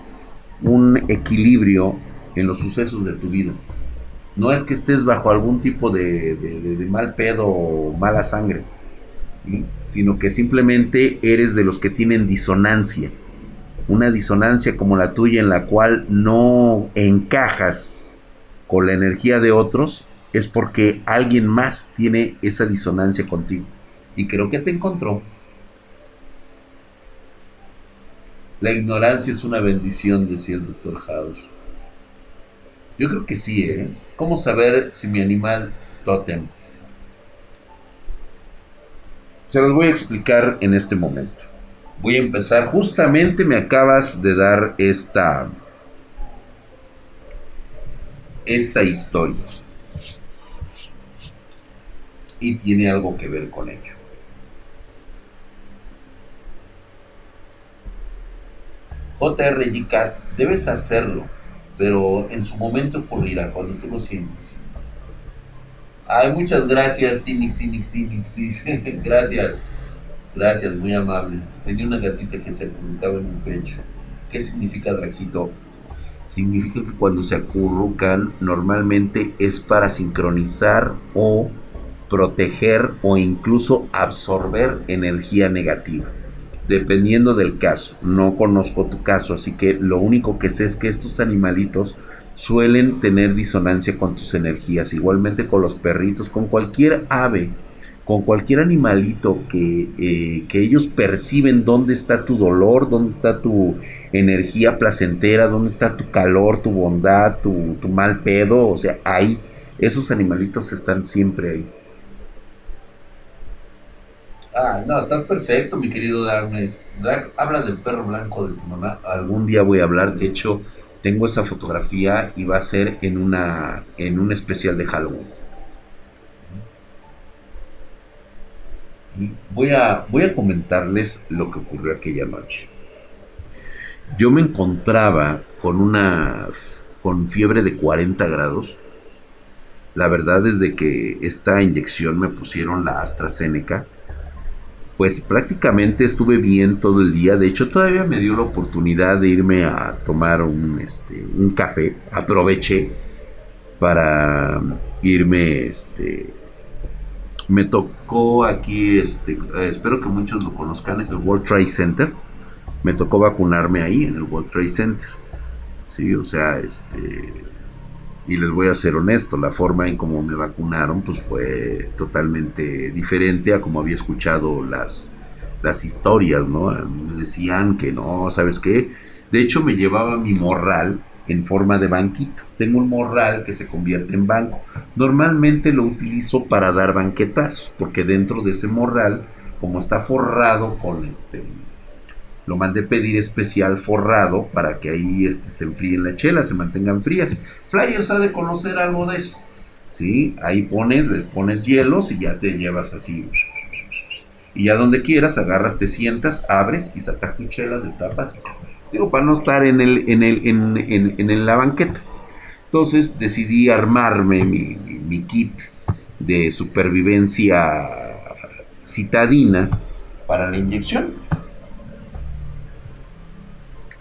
un equilibrio en los sucesos de tu vida. No es que estés bajo algún tipo de, mal pedo o mala sangre, sino que simplemente eres de los que tienen disonancia. Una disonancia como la tuya en la cual no encajas con la energía de otros, es porque alguien más tiene esa disonancia contigo. Y creo que te encontró. La ignorancia es una bendición, decía el doctor House. Yo creo que sí, ¿eh? ¿Cómo saber si mi animal totem? Se los voy a explicar en este momento. Voy a empezar. Justamente me acabas de dar esta. Esta historia. Y tiene algo que ver con ello. JRGK, debes hacerlo, pero en su momento ocurrirá, cuando tú lo sientes. Ay, muchas gracias, Cinix, Cinix, Cinix, gracias, gracias, muy amable. Tenía una gatita que se acurrucaba en mi pecho. ¿Qué significa Draxito? Significa que cuando se acurrucan normalmente es para sincronizar o proteger o incluso absorber energía negativa dependiendo del caso. No conozco tu caso, así que lo único que sé es que estos animalitos suelen tener disonancia con tus energías, igualmente con los perritos, con cualquier ave, con cualquier animalito que, eh, que ellos perciben dónde está tu dolor, dónde está tu energía placentera, dónde está tu calor, tu bondad, tu, tu mal pedo, o sea, ahí, esos animalitos están siempre ahí. Ah, no, estás perfecto, mi querido Darmes. habla del perro blanco de tu mamá. Algún día voy a hablar, de hecho, tengo esa fotografía y va a ser en una en un especial de Halloween. voy a voy a comentarles lo que ocurrió aquella noche. Yo me encontraba con una con fiebre de 40 grados. La verdad es de que esta inyección me pusieron la AstraZeneca pues prácticamente estuve bien todo el día. De hecho, todavía me dio la oportunidad de irme a tomar un, este, un café. Aproveché para irme, este, me tocó aquí, este, eh, espero que muchos lo conozcan, el World Trade Center. Me tocó vacunarme ahí en el World Trade Center. Sí, o sea, este, y les voy a ser honesto, la forma en cómo me vacunaron pues fue totalmente diferente a como había escuchado las, las historias, ¿no? me decían que no, ¿sabes qué? De hecho me llevaba mi morral en forma de banquito. Tengo un morral que se convierte en banco. Normalmente lo utilizo para dar banquetazos, porque dentro de ese morral como está forrado con este, lo mandé pedir especial forrado para que ahí este, se enfríen las chelas, se mantengan frías. Flyers ha de conocer algo de eso. ¿sí? Ahí pones, le pones hielos y ya te llevas así. Y ya donde quieras, agarras, te sientas, abres y sacas tu chela, destapas. Digo, para no estar en, el, en, el, en, en, la banqueta. Entonces decidí armarme mi, mi kit de supervivencia citadina para la inyección.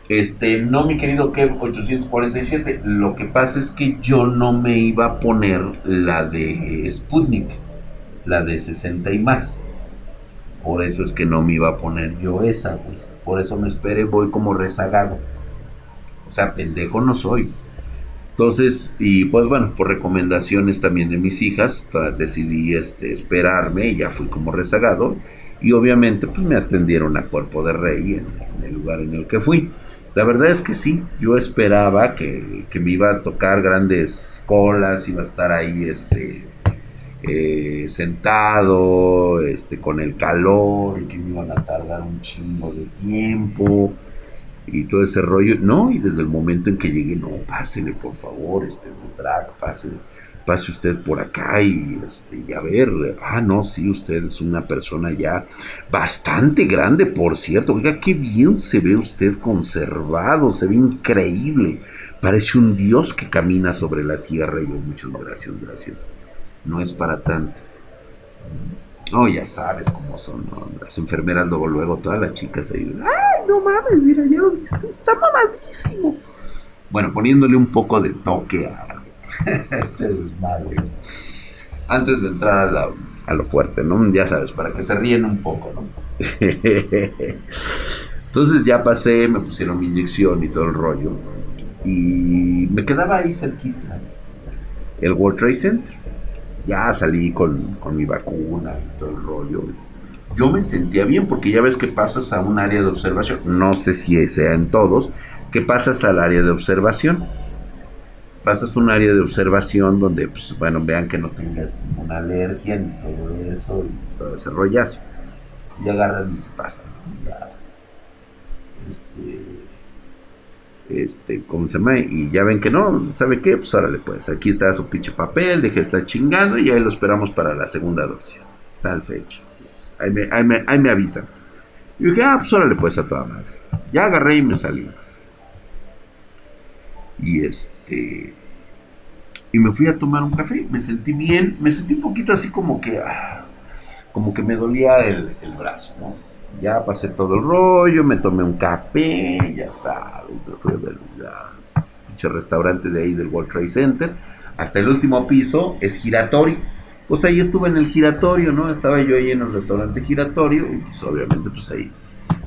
Este, no, mi querido Kev 847. Lo que pasa es que yo no me iba a poner la de Sputnik, la de 60 y más. Por eso es que no me iba a poner yo esa, güey. Por eso me esperé, voy como rezagado. O sea, pendejo no soy. Entonces, y pues bueno, por recomendaciones también de mis hijas, decidí este, esperarme y ya fui como rezagado. Y obviamente pues me atendieron a cuerpo de rey en, el lugar en el que fui. La verdad es que sí, yo esperaba que, me iba a tocar grandes colas, iba a estar ahí este, eh, sentado, este, con el calor, y que me iban a tardar un chingo de tiempo y todo ese rollo. No, y desde el momento en que llegué, no, pásele por favor, este, drag, pase, pase usted por acá y, este, y a ver, ah, no, sí, usted es una persona ya bastante grande, por cierto. Oiga, qué bien se ve usted conservado, se ve increíble. Parece un dios que camina sobre la tierra. Y yo, muchas gracias, gracias. No es para tanto. No, ya sabes cómo son, Las enfermeras luego, luego, todas las chicas ahí. ¡Ay, no mames! Mira, ya lo viste, está mamadísimo. Bueno, poniéndole un poco de toque a este desmadre. Antes de entrar a, a, lo fuerte, ¿no? Ya sabes, para que se ríen un poco, ¿no? Entonces ya pasé, me pusieron mi inyección y todo el rollo. Y me quedaba ahí cerquita. El World Trade Center ya salí con, mi vacuna y todo el rollo. Yo me sentía bien porque ya ves que pasas a un área de observación, no sé si sea en todos, que pasas al área de observación. Pasas un área de observación donde, pues, bueno, vean que no tengas ninguna alergia ni todo eso y todo ese rollazo. Y agarran y te pasan. este, este, ¿cómo se llama? Y ya ven que no, ¿sabe qué? Pues órale, pues aquí está su pinche papel, deje de estar chingando y ahí lo esperamos para la segunda dosis. Tal fecha. ahí, me, ahí, me, ahí me avisan. Y dije, ah, pues órale, pues a toda madre. Ya agarré y me salí. Y este. Y me fui a tomar un café. Me sentí bien. Me sentí un poquito así como que. Ah, como que me dolía el, brazo, ¿no? Ya pasé todo el rollo, me tomé un café, ya sabes, me fui a ver un restaurante de ahí del World Trade Center. Hasta el último piso es giratorio. Pues ahí estuve en el giratorio, ¿no? Estaba yo ahí en el restaurante giratorio y pues obviamente pues ahí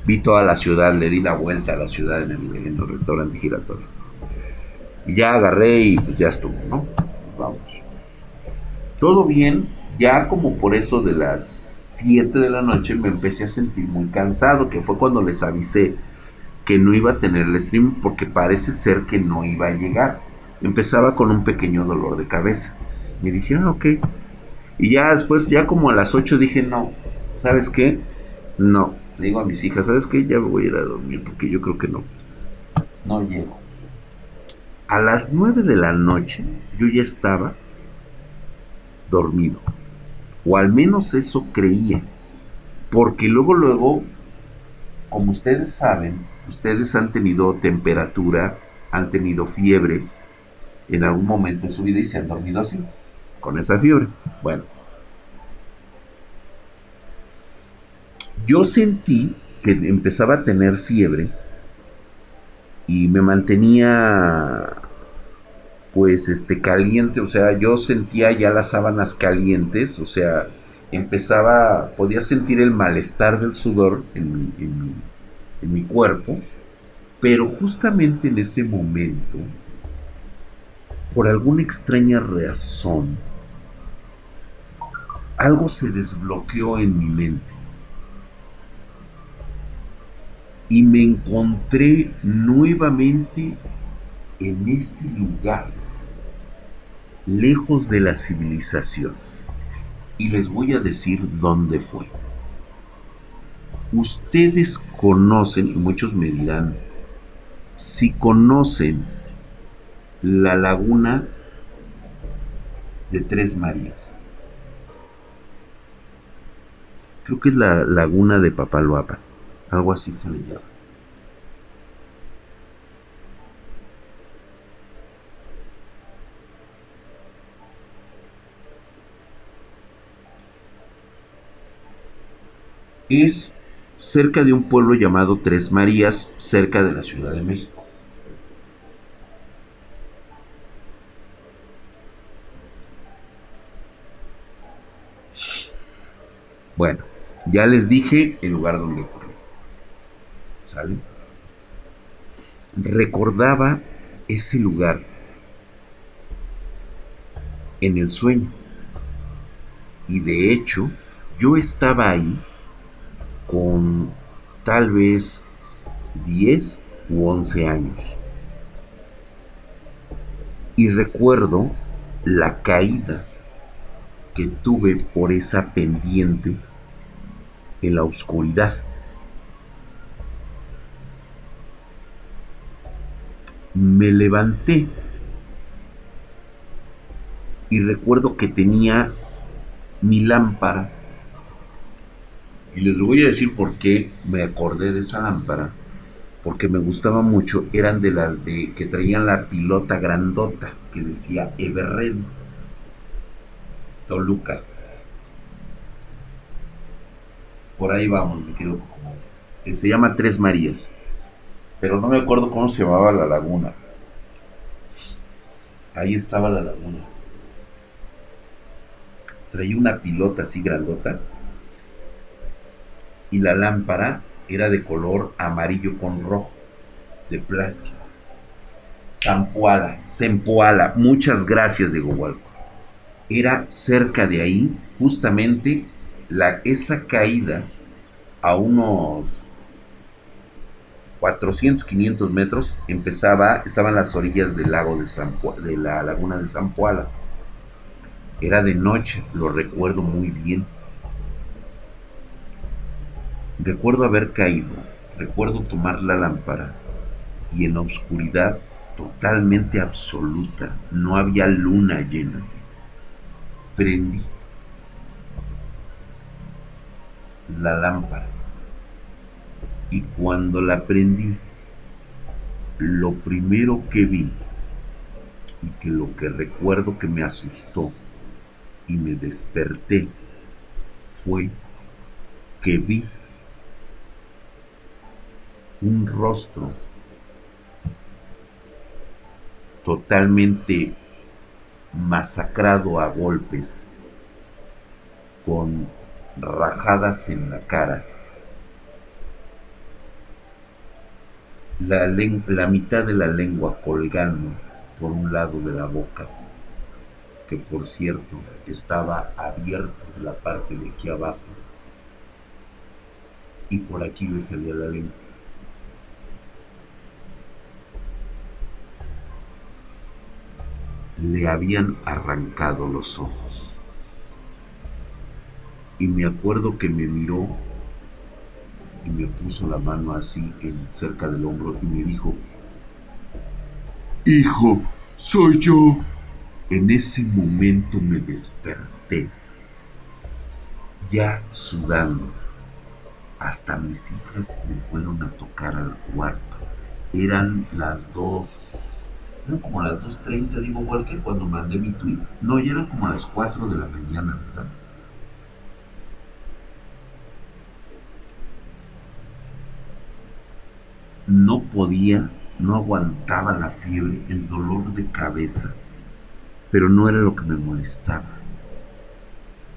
vi toda la ciudad, le di la vuelta a la ciudad en el, en el restaurante giratorio. Ya agarré y pues ya estuvo, ¿no? Pues vamos. Todo bien, ya como por eso de las 7 de la noche me empecé a sentir muy cansado, que fue cuando les avisé que no iba a tener el stream porque parece ser que no iba a llegar. Empezaba con un pequeño dolor de cabeza. Y dije, ah, ok. Y ya después, ya como a las 8 dije, no, ¿sabes qué? No. Le digo a mis hijas, ¿sabes qué? Ya me voy a ir a dormir porque yo creo que no. No llego. A las 9 de la noche yo ya estaba dormido. O al menos eso creía. Porque luego, luego, como ustedes saben, ustedes han tenido temperatura, han tenido fiebre en algún momento de su vida y se han dormido así, con esa fiebre. Bueno, yo sentí que empezaba a tener fiebre y me mantenía pues este caliente, o sea, yo sentía ya las sábanas calientes, o sea, empezaba, podía sentir el malestar del sudor en mi, en mi cuerpo, pero justamente en ese momento, por alguna extraña razón, algo se desbloqueó en mi mente. Y me encontré nuevamente en ese lugar lejos de la civilización. Y les voy a decir dónde fue. Ustedes conocen, y muchos me dirán, si conocen la laguna de Tres Marías. Creo que es la laguna de Papaloapa, algo así se le llama. Es cerca de un pueblo llamado Tres Marías, cerca de la Ciudad de México. Bueno, ya les dije el lugar donde ocurrió. ¿Sale? Recordaba ese lugar en el sueño. Y de hecho, yo estaba ahí con tal vez 10 u 11 años. Y recuerdo la caída que tuve por esa pendiente en la oscuridad. Me levanté y recuerdo que tenía mi lámpara y les voy a decir por qué me acordé de esa lámpara. Porque me gustaba mucho. Eran de las de que traían la pilota grandota que decía Everred. Toluca. Por ahí vamos, me quedo como. Que se llama Tres Marías. Pero no me acuerdo cómo se llamaba la laguna. Ahí estaba la laguna. Traía una pilota así grandota y la lámpara era de color amarillo con rojo, de plástico. Zampuala, Zempoala, muchas gracias de Hualco. Era cerca de ahí, justamente, la, esa caída a unos 400, 500 metros, empezaba, estaban las orillas del lago de, de la laguna de Zampoala. Era de noche, lo recuerdo muy bien Recuerdo haber caído, recuerdo tomar la lámpara y en la oscuridad totalmente absoluta, no había luna llena. Prendí la lámpara y cuando la prendí, lo primero que vi y que lo que recuerdo que me asustó y me desperté fue que vi un rostro totalmente masacrado a golpes, con rajadas en la cara. La, la, mitad de la lengua colgando por un lado de la boca, que por cierto estaba abierto de la parte de aquí abajo, y por aquí le salía la lengua. Le habían arrancado los ojos. Y me acuerdo que me miró y me puso la mano así en cerca del hombro y me dijo, Hijo, soy yo. En ese momento me desperté, ya sudando. Hasta mis hijas me fueron a tocar al cuarto. Eran las dos como a las 2.30, digo, que cuando mandé mi tweet. No, ya eran como las 4 de la mañana, ¿verdad? No podía, no aguantaba la fiebre, el dolor de cabeza, pero no era lo que me molestaba.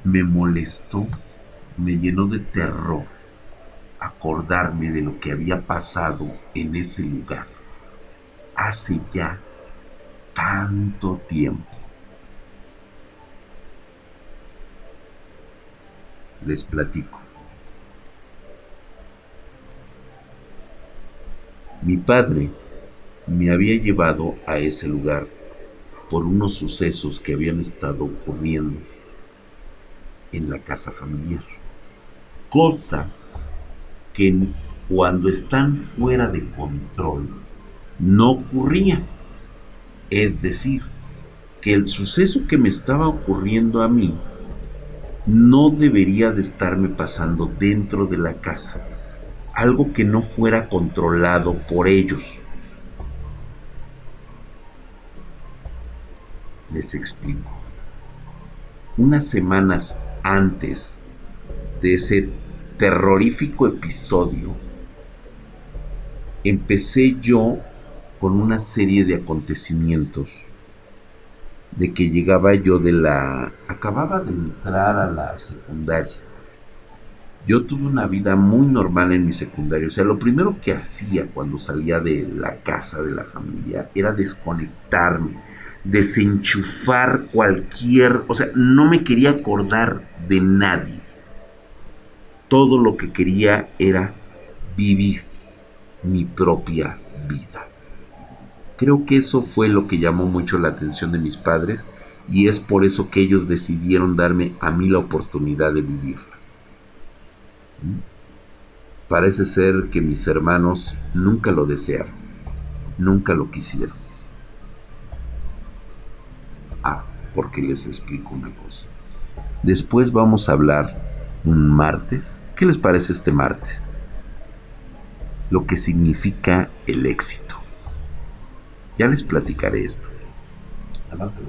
Me molestó, me llenó de terror acordarme de lo que había pasado en ese lugar hace ya tanto tiempo. Les platico. Mi padre me había llevado a ese lugar por unos sucesos que habían estado ocurriendo en la casa familiar. Cosa que cuando están fuera de control no ocurría. Es decir, que el suceso que me estaba ocurriendo a mí no debería de estarme pasando dentro de la casa. Algo que no fuera controlado por ellos. Les explico. Unas semanas antes de ese terrorífico episodio, empecé yo con una serie de acontecimientos de que llegaba yo de la... acababa de entrar a la secundaria. Yo tuve una vida muy normal en mi secundaria. O sea, lo primero que hacía cuando salía de la casa de la familia era desconectarme, desenchufar cualquier... O sea, no me quería acordar de nadie. Todo lo que quería era vivir mi propia vida. Creo que eso fue lo que llamó mucho la atención de mis padres y es por eso que ellos decidieron darme a mí la oportunidad de vivirla. ¿Mm? Parece ser que mis hermanos nunca lo desearon, nunca lo quisieron. Ah, porque les explico una cosa. Después vamos a hablar un martes. ¿Qué les parece este martes? Lo que significa el éxito. Ya les platicaré esto. Además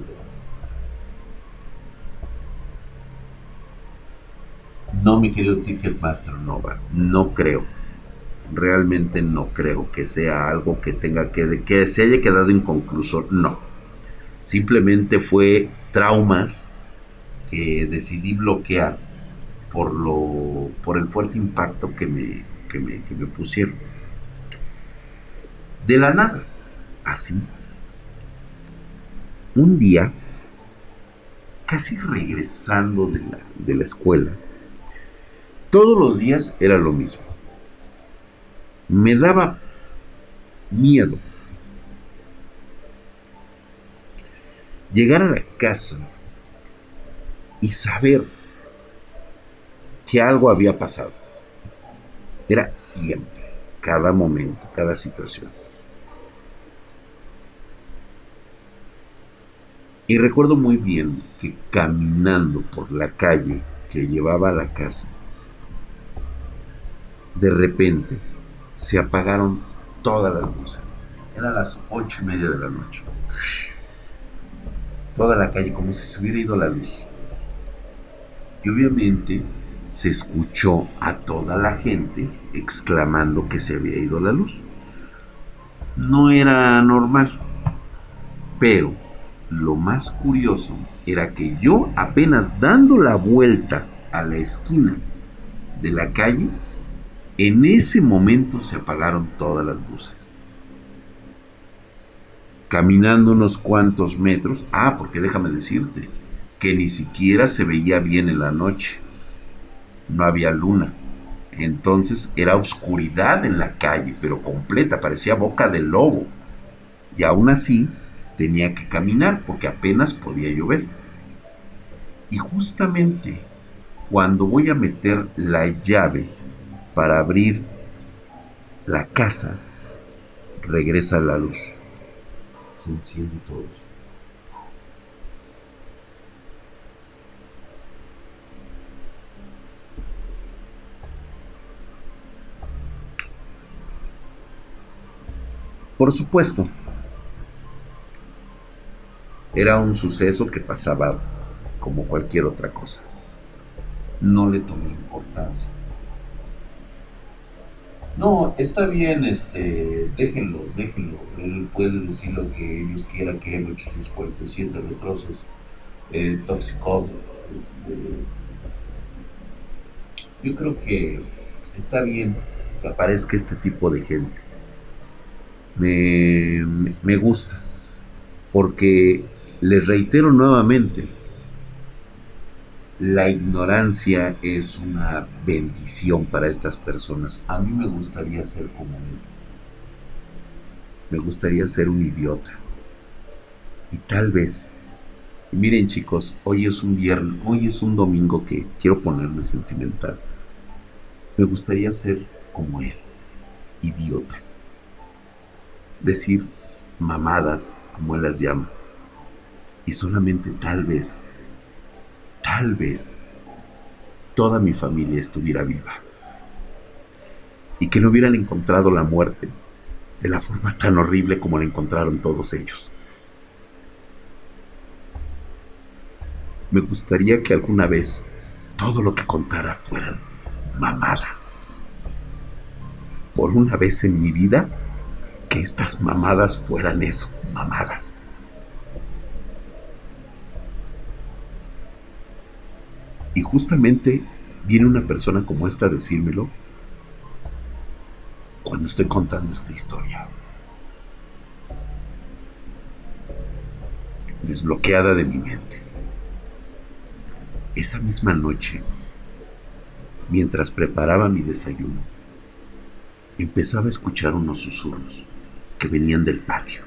No, mi querido Ticketmaster Nova, no creo. Realmente no creo que sea algo que tenga que, que se haya quedado inconcluso. No. Simplemente fue traumas que decidí bloquear por lo por el fuerte impacto que me, que me, que me pusieron. De la nada así. Un día, casi regresando de la, de la escuela, todos los días era lo mismo. Me daba miedo llegar a la casa y saber que algo había pasado. Era siempre, cada momento, cada situación. Y recuerdo muy bien que caminando por la calle que llevaba a la casa, de repente se apagaron todas las luces. Eran las ocho y media de la noche. Toda la calle como si se hubiera ido la luz. Y obviamente se escuchó a toda la gente exclamando que se había ido la luz. No era normal, pero lo más curioso era que yo apenas dando la vuelta a la esquina de la calle, en ese momento se apagaron todas las luces. Caminando unos cuantos metros, ah, porque déjame decirte, que ni siquiera se veía bien en la noche. No había luna. Entonces era oscuridad en la calle, pero completa, parecía boca de lobo. Y aún así tenía que caminar porque apenas podía llover. Y justamente cuando voy a meter la llave para abrir la casa, regresa la luz. Se enciende todo. Por supuesto, era un suceso que pasaba como cualquier otra cosa. No le tomé importancia. No, está bien, este, déjenlo, déjenlo. Él puede decir lo que ellos quieran, que el 847 retroces, eh, Toxicov, este, yo creo que está bien que aparezca este tipo de gente. Me, me gusta, porque les reitero nuevamente, la ignorancia es una bendición para estas personas. A mí me gustaría ser como él. Me gustaría ser un idiota. Y tal vez, miren chicos, hoy es un viernes, hoy es un domingo que quiero ponerme sentimental. Me gustaría ser como él, idiota. Decir mamadas, como él las llama. Y solamente tal vez, tal vez, toda mi familia estuviera viva. Y que no hubieran encontrado la muerte de la forma tan horrible como la encontraron todos ellos. Me gustaría que alguna vez todo lo que contara fueran mamadas. Por una vez en mi vida, que estas mamadas fueran eso, mamadas. Y justamente viene una persona como esta a decírmelo cuando estoy contando esta historia. Desbloqueada de mi mente. Esa misma noche, mientras preparaba mi desayuno, empezaba a escuchar unos susurros que venían del patio.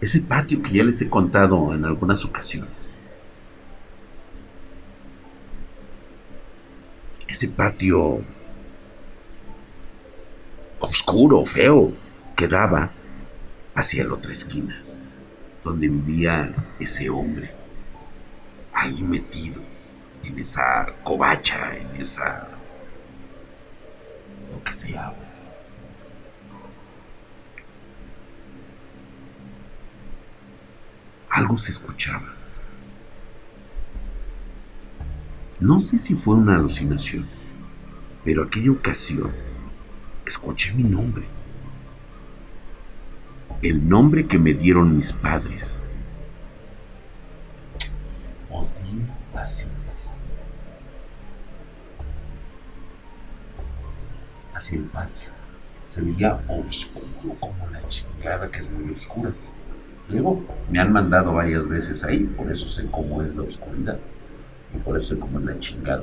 Ese patio que ya les he contado en algunas ocasiones. Ese patio oscuro, feo, que daba hacia la otra esquina, donde vivía ese hombre, ahí metido en esa covacha, en esa... lo que sea. Algo se escuchaba. No sé si fue una alucinación, pero aquella ocasión escuché mi nombre. El nombre que me dieron mis padres. Odín así. hacia el patio. Se veía oscuro como la chingada que es muy oscura. Luego me han mandado varias veces ahí, por eso sé cómo es la oscuridad. Y por eso es la chingada.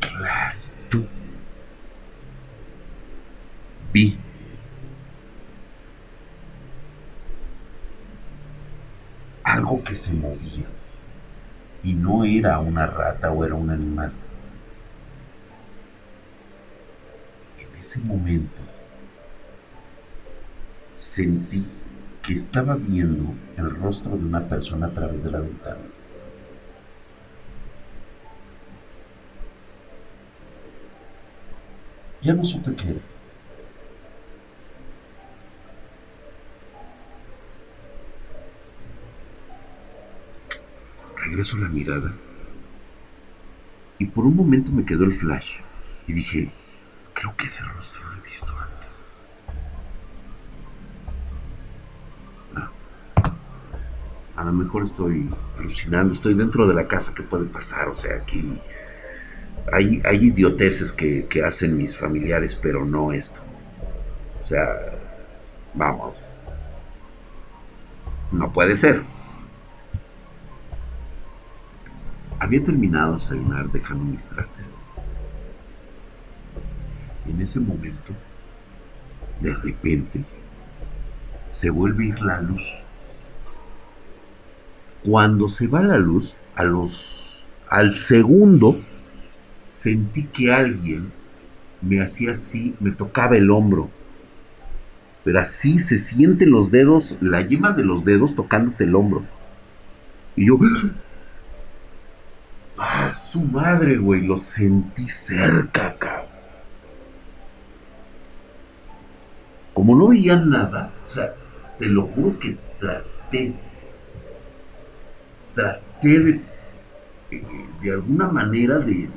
Clarito. Vi. Algo que se movía y no era una rata o era un animal. En ese momento sentí que estaba viendo el rostro de una persona a través de la ventana. Ya no supe qué era. regreso la mirada y por un momento me quedó el flash y dije, creo que ese rostro lo he visto antes. Lo mejor estoy alucinando, estoy dentro de la casa, ¿qué puede pasar? O sea, aquí hay, idioteces que, que hacen mis familiares, pero no esto. O sea, vamos. No puede ser. Había terminado de desayunar dejando mis trastes. En ese momento, de repente, se vuelve a ir la luz. Cuando se va la luz, a los, al segundo, sentí que alguien me hacía así, me tocaba el hombro. Pero así se sienten los dedos, la yema de los dedos tocándote el hombro. Y yo, ¡Ah, su madre, güey! Lo sentí cerca, cabrón. Como no veía nada, o sea, te lo juro que traté, traté de, eh, de alguna manera de,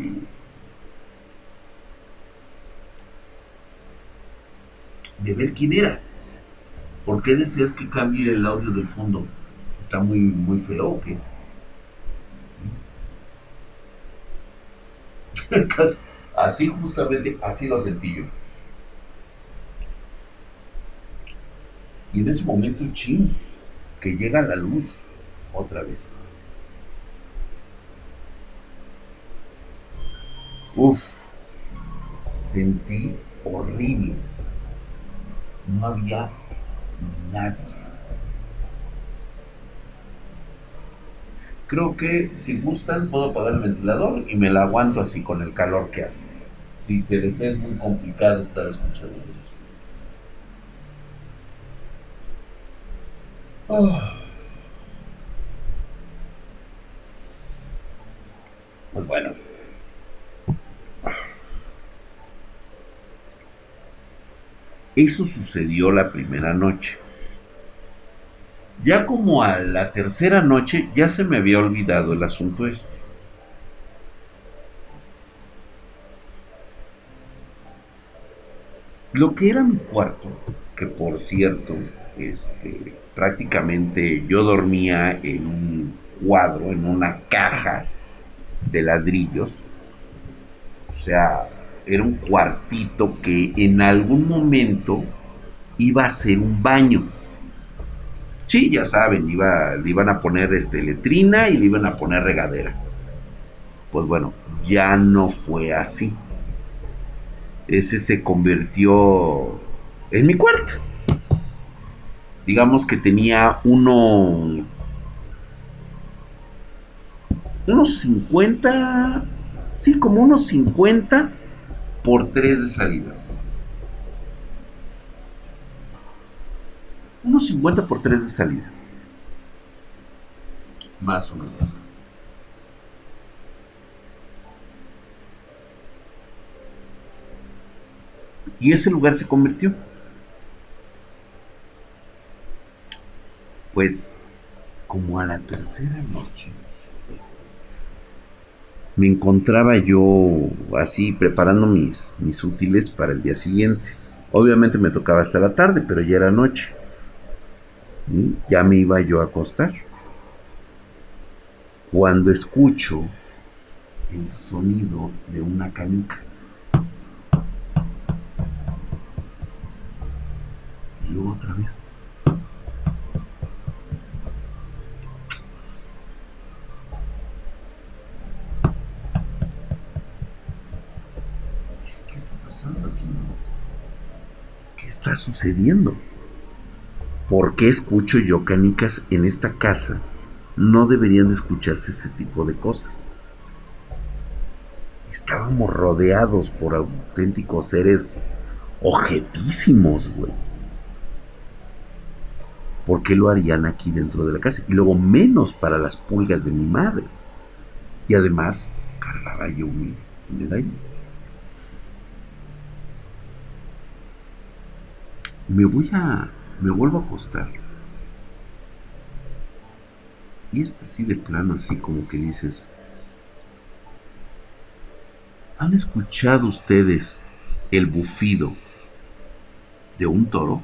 de, ver quién era. ¿Por qué deseas que cambie el audio del fondo? ¿Está muy, muy feo o así justamente, así lo sentí yo. Y en ese momento, chin, que llega la luz otra vez. Uf, sentí horrible. No había nadie. creo que si gustan puedo apagar el ventilador y me la aguanto así con el calor que hace. Si se les es muy complicado estar escuchando eso. Ah. Pues bueno. Eso sucedió la primera noche. Ya como a la tercera noche ya se me había olvidado el asunto este. Lo que era mi cuarto, que por cierto, este, prácticamente yo dormía en un cuadro, en una caja de ladrillos. O sea, era un cuartito que en algún momento iba a ser un baño. Sí, ya saben, iba, le iban a poner este, letrina y le iban a poner regadera. Pues bueno, ya no fue así. Ese se convirtió en mi cuarto. Digamos que tenía uno unos 50, sí, como unos 50 por 3 de salida. Unos 50 por 3 de salida. Más o menos. Y ese lugar se convirtió. Pues como a la tercera noche me encontraba yo así preparando mis, mis útiles para el día siguiente. Obviamente me tocaba hasta la tarde, pero ya era noche. Ya me iba yo a acostar. Cuando escucho el sonido de una canica. Y luego otra vez. ¿Qué está sucediendo? ¿Por qué escucho yo canicas en esta casa? No deberían de escucharse ese tipo de cosas. Estábamos rodeados por auténticos seres objetísimos, güey. ¿Por qué lo harían aquí dentro de la casa? Y luego menos para las pulgas de mi madre. Y además cargaba yo mi. Me voy a, me vuelvo a acostar. Y está así de plano, así como que dices, ¿han escuchado ustedes el bufido de un toro?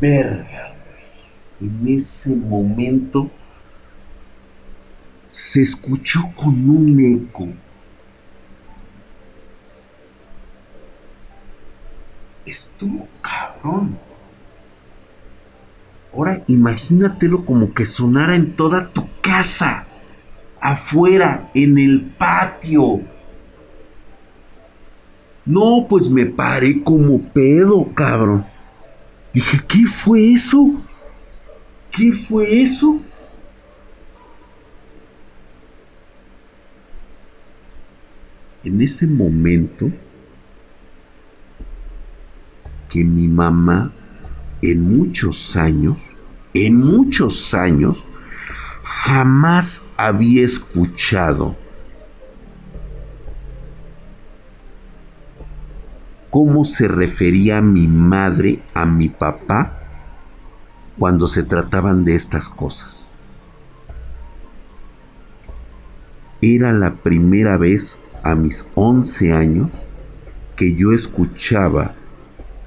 Verga, En ese momento se escuchó con un eco. Estuvo cabrón. Ahora imagínatelo como que sonara en toda tu casa, afuera, en el patio. No, pues me paré como pedo, cabrón. Dije, ¿qué fue eso? ¿Qué fue eso? en ese momento que mi mamá en muchos años, en muchos años, jamás había escuchado cómo se refería mi madre a mi papá cuando se trataban de estas cosas. Era la primera vez a mis 11 años que yo escuchaba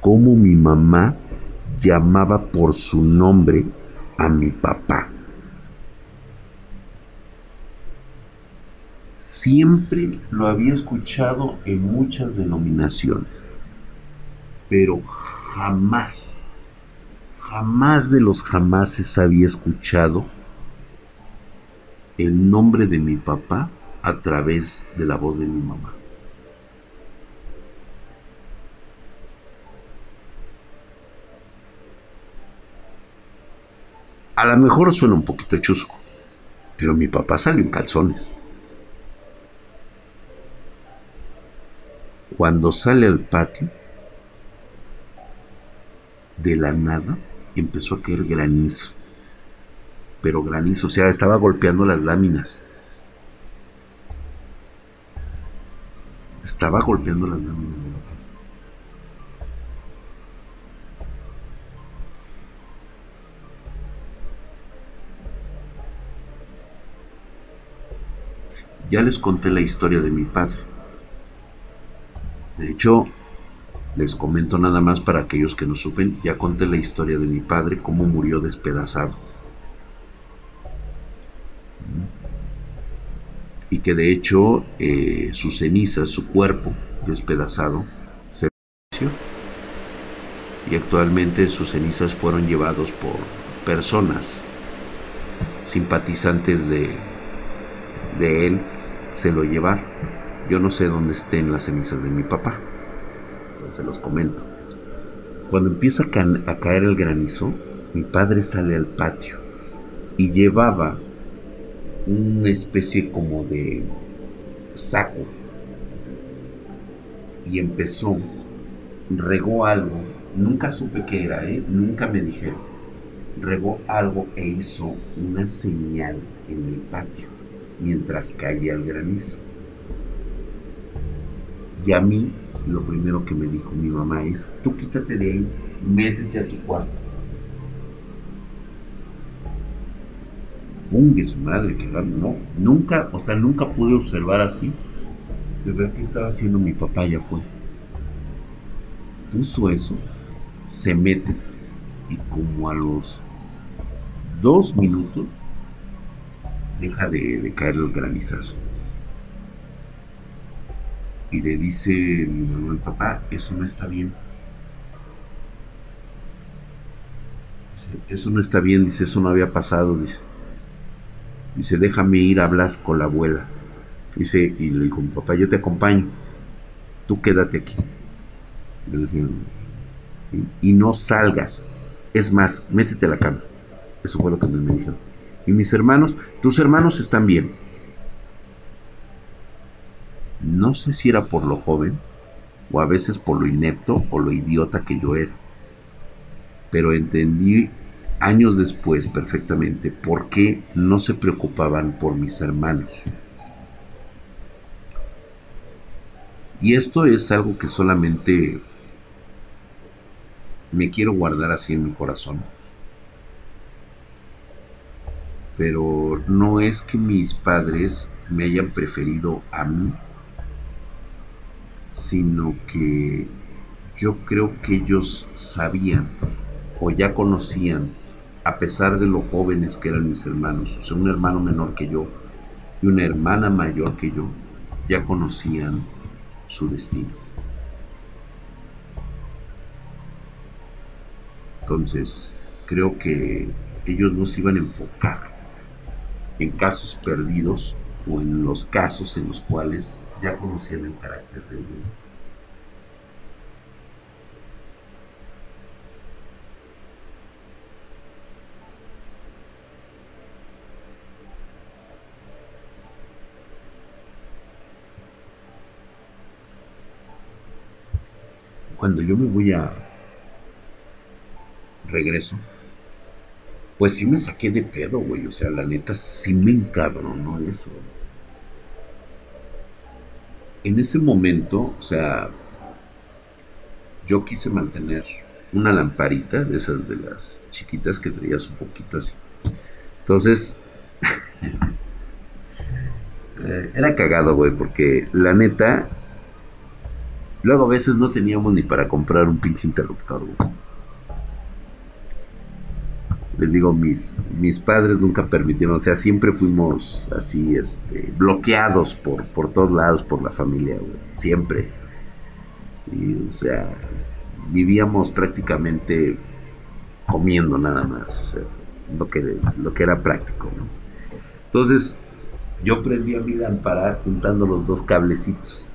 cómo mi mamá llamaba por su nombre a mi papá. Siempre lo había escuchado en muchas denominaciones, pero jamás, jamás de los jamases había escuchado el nombre de mi papá a través de la voz de mi mamá. A lo mejor suena un poquito chusco, pero mi papá salió en calzones. Cuando sale al patio, de la nada empezó a caer granizo. Pero granizo, o sea, estaba golpeando las láminas. Estaba golpeando las láminas de la casa. Ya les conté la historia de mi padre. De hecho, les comento nada más para aquellos que no supen, ya conté la historia de mi padre, cómo murió despedazado. Y que de hecho eh, sus cenizas, su cuerpo despedazado, se y actualmente sus cenizas fueron llevados por personas simpatizantes de, de él, se lo llevaron. Yo no sé dónde estén las cenizas de mi papá. Se los comento. Cuando empieza a, caer el granizo, mi padre sale al patio y llevaba una especie como de saco y empezó, regó algo, nunca supe qué era, ¿eh? nunca me dijeron, regó algo e hizo una señal en el patio mientras caía el granizo. Y a mí lo primero que me dijo mi mamá es, tú quítate de ahí, métete a tu cuarto. Pungue su madre, que no, nunca, o sea, nunca pude observar así de ver qué estaba haciendo mi papá ya fue. Puso eso, se mete y como a los dos minutos deja de, de caer el granizazo y le dice mi mamá papá, eso no está bien. Eso no está bien, dice, eso no había pasado, dice. Dice, déjame ir a hablar con la abuela. Dice, y le dijo, papá, yo te acompaño. Tú quédate aquí. y, no salgas. Es más, métete a la cama. Eso fue lo que me dijeron. Y mis hermanos, tus hermanos están bien. No sé si era por lo joven, o a veces por lo inepto o lo idiota que yo era. Pero entendí años después perfectamente por qué no se preocupaban por mis hermanos. Y esto es algo que solamente me quiero guardar así en mi corazón. Pero no es que mis padres me hayan preferido a mí sino que yo creo que ellos sabían o ya conocían, a pesar de lo jóvenes que eran mis hermanos, o sea, un hermano menor que yo y una hermana mayor que yo, ya conocían su destino. Entonces, creo que ellos no se iban a enfocar en casos perdidos o en los casos en los cuales ya conocían el carácter de Dios. Cuando yo me voy a regreso, pues sí me saqué de pedo, güey. O sea, la neta sí me encabronó eso en ese momento, o sea, yo quise mantener una lamparita de esas de las chiquitas que traía su foquito así. Entonces, eh, era cagado, güey, porque la neta, luego a veces no teníamos ni para comprar un pinche interruptor, güey. Les digo, mis, mis padres nunca permitieron, o sea, siempre fuimos así, este, bloqueados por, por todos lados, por la familia, siempre. Y, o sea, vivíamos prácticamente comiendo nada más, o sea, lo que, lo que era práctico. Entonces, yo prendí a mi lámpara juntando los dos cablecitos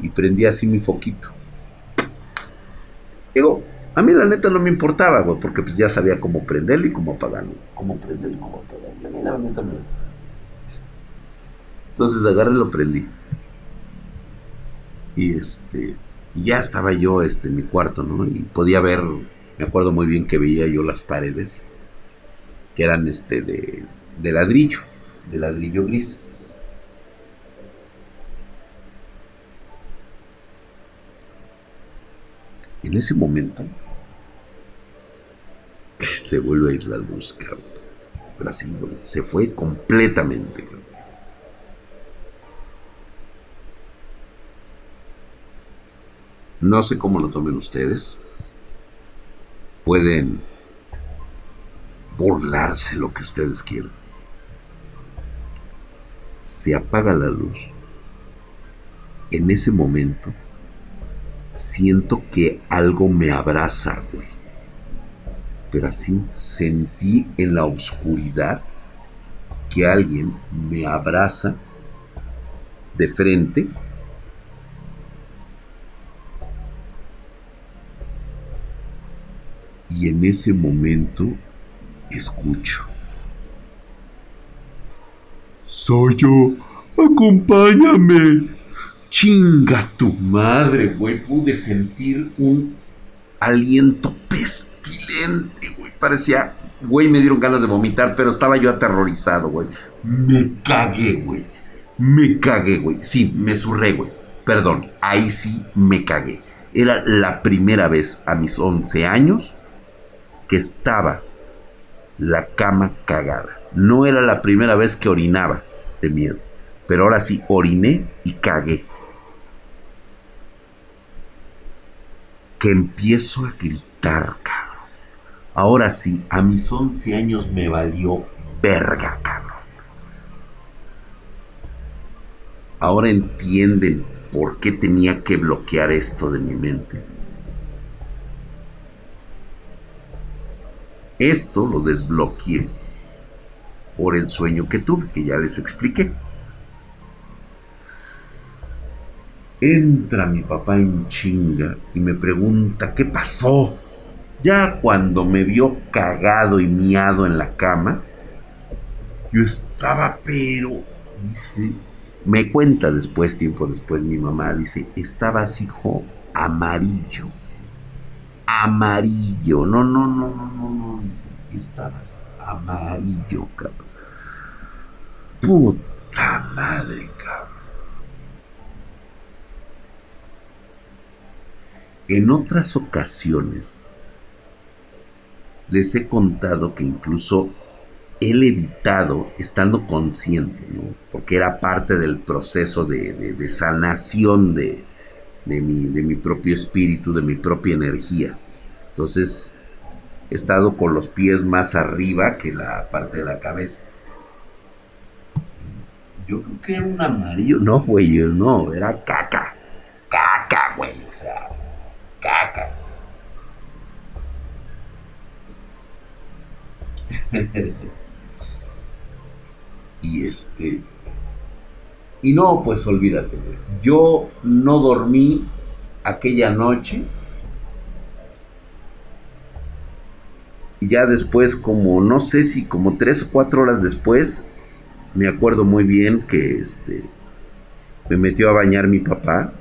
y prendí así mi foquito. Digo, a mí la neta no me importaba, güey, porque pues ya sabía cómo prenderlo y cómo apagarlo, cómo prenderlo y cómo apagarlo. A mí la neta me... Entonces agarré y lo prendí. Y este, ya estaba yo este, en mi cuarto, ¿no? Y podía ver, me acuerdo muy bien que veía yo las paredes, que eran este de, de ladrillo, de ladrillo gris. En ese momento se vuelve a ir la luz, cabrón. Pero así, se fue completamente. No sé cómo lo tomen ustedes. Pueden burlarse lo que ustedes quieran. Se apaga la luz. En ese momento siento que algo me abraza, güey. Pero así sentí en la oscuridad que alguien me abraza de frente y en ese momento escucho. Soy yo, acompáñame. Chinga tu madre, güey. Pude sentir un aliento pestilente, güey. Parecía, güey, me dieron ganas de vomitar, pero estaba yo aterrorizado, güey. Me cagué, güey. Me cagué, güey. Sí, me surré, güey. Perdón, ahí sí me cagué. Era la primera vez a mis 11 años que estaba la cama cagada. No era la primera vez que orinaba de miedo, pero ahora sí oriné y cagué. Que empiezo a gritar, cabrón. Ahora sí, a mis 11 años me valió verga, cabrón. Ahora entienden por qué tenía que bloquear esto de mi mente Esto lo desbloqueé por el sueño que tuve, que ya les expliqué. Entra mi papá en chinga y me pregunta, ¿qué pasó? Ya cuando me vio cagado y miado en la cama, yo estaba, pero, dice, me cuenta después, tiempo después, mi mamá dice, estabas, hijo, amarillo amarillo. No, no, no, no, no, no. Estabas amarillo, cabrón. Puta madre, cabrón. En otras ocasiones les he contado que incluso he evitado estando consciente, ¿no? porque era parte del proceso de, de sanación de, de mi, de mi propio espíritu, de mi propia energía. Entonces, he estado con los pies más arriba que la parte de la cabeza. Yo creo que era un amarillo. No, güey, no, era. Caca, güey, o sea, caca. y este y no, pues olvídate, Yo no dormí aquella noche. Y ya después, como no sé si como tres o cuatro horas después, me acuerdo muy bien que este me metió a bañar mi papá.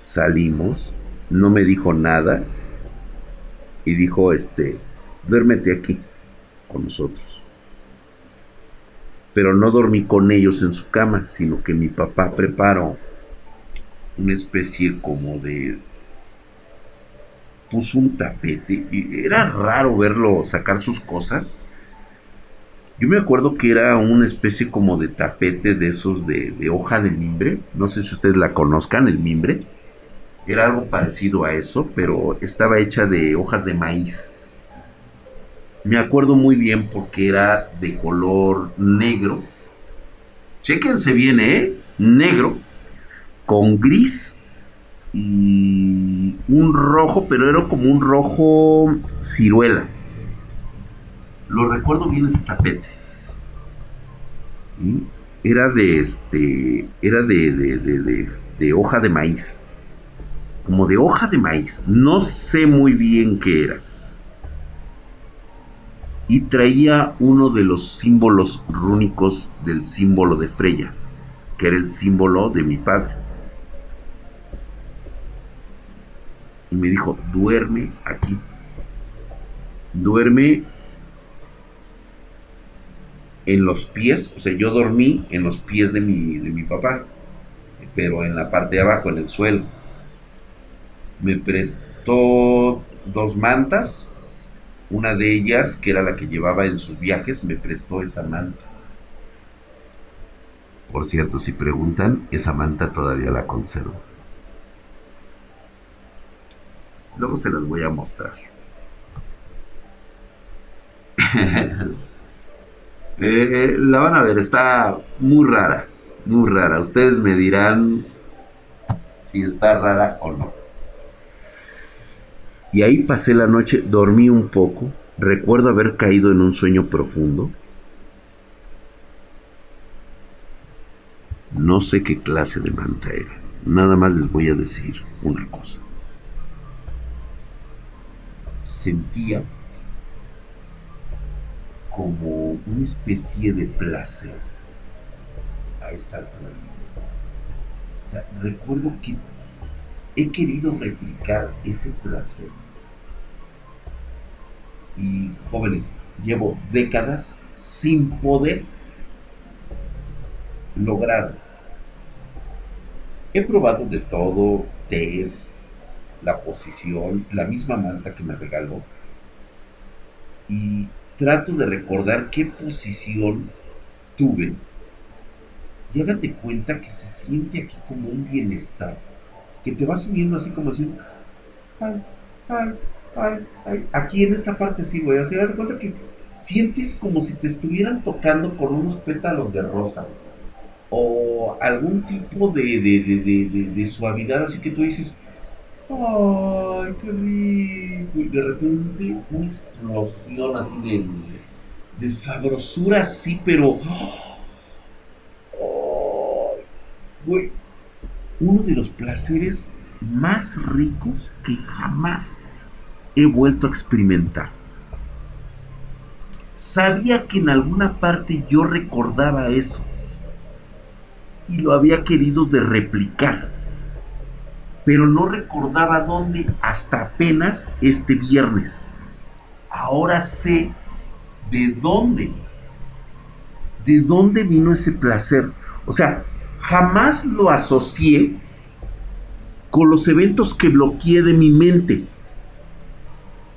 Salimos, no me dijo nada y dijo, este, duérmete aquí con nosotros pero no dormí con ellos en su cama, sino que mi papá preparó una especie como de puso un tapete y era raro verlo sacar sus cosas. Yo me acuerdo que era una especie como de tapete de esos de, de, hoja de mimbre. No sé si ustedes la conozcan, el mimbre. Era algo parecido a eso, pero estaba hecha de hojas de maíz. Me acuerdo muy bien porque era de color negro. Chéquense bien, ¿eh? Negro. Con gris y un rojo, pero era como un rojo ciruela. Lo recuerdo bien ese tapete. Era de este. Era de, de, de, de, hoja de maíz. Como de hoja de maíz. No sé muy bien qué era. Y traía uno de los símbolos rúnicos del símbolo de Freya, que era el símbolo de mi padre. y me dijo, duerme aquí. Duerme en los pies, o sea, yo dormí en los pies de mi, de mi papá, pero en la parte de abajo, en el suelo. Me prestó dos mantas, una de ellas, que era la que llevaba en sus viajes, me prestó esa manta. Por cierto, si preguntan, esa manta todavía la conservo. Luego se las voy a mostrar. Eh, la van a ver, está muy rara, muy rara. Ustedes me dirán si está rara o no. Y ahí pasé la noche, dormí un poco, recuerdo haber caído en un sueño profundo. No sé qué clase de manta era, nada más les voy a decir una cosa sentía como una especie de placer a esta altura. O sea, recuerdo que he querido replicar ese placer. Y jóvenes, llevo décadas sin poder lograr. He probado de todo, test, la posición, la misma manta que me regaló. Y trato de recordar qué posición tuve. Y hágate cuenta que se siente aquí como un bienestar. Que te va subiendo así como así. Ay, ay, ay, ay. Aquí en esta parte sí, güey. O sea, de cuenta que sientes como si te estuvieran tocando con unos pétalos de rosa. O algún tipo de, de, de suavidad, así que tú dices, ¡Ay, qué rico! Y de repente una explosión así de, de sabrosura, así, pero. güey, uno de los placeres más ricos que jamás he vuelto a experimentar. Sabía que en alguna parte yo recordaba eso y lo había querido de replicar pero no recordaba dónde hasta apenas este viernes. Ahora sé de dónde, de dónde vino ese placer. O sea, jamás lo asocié con los eventos que bloqueé de mi mente.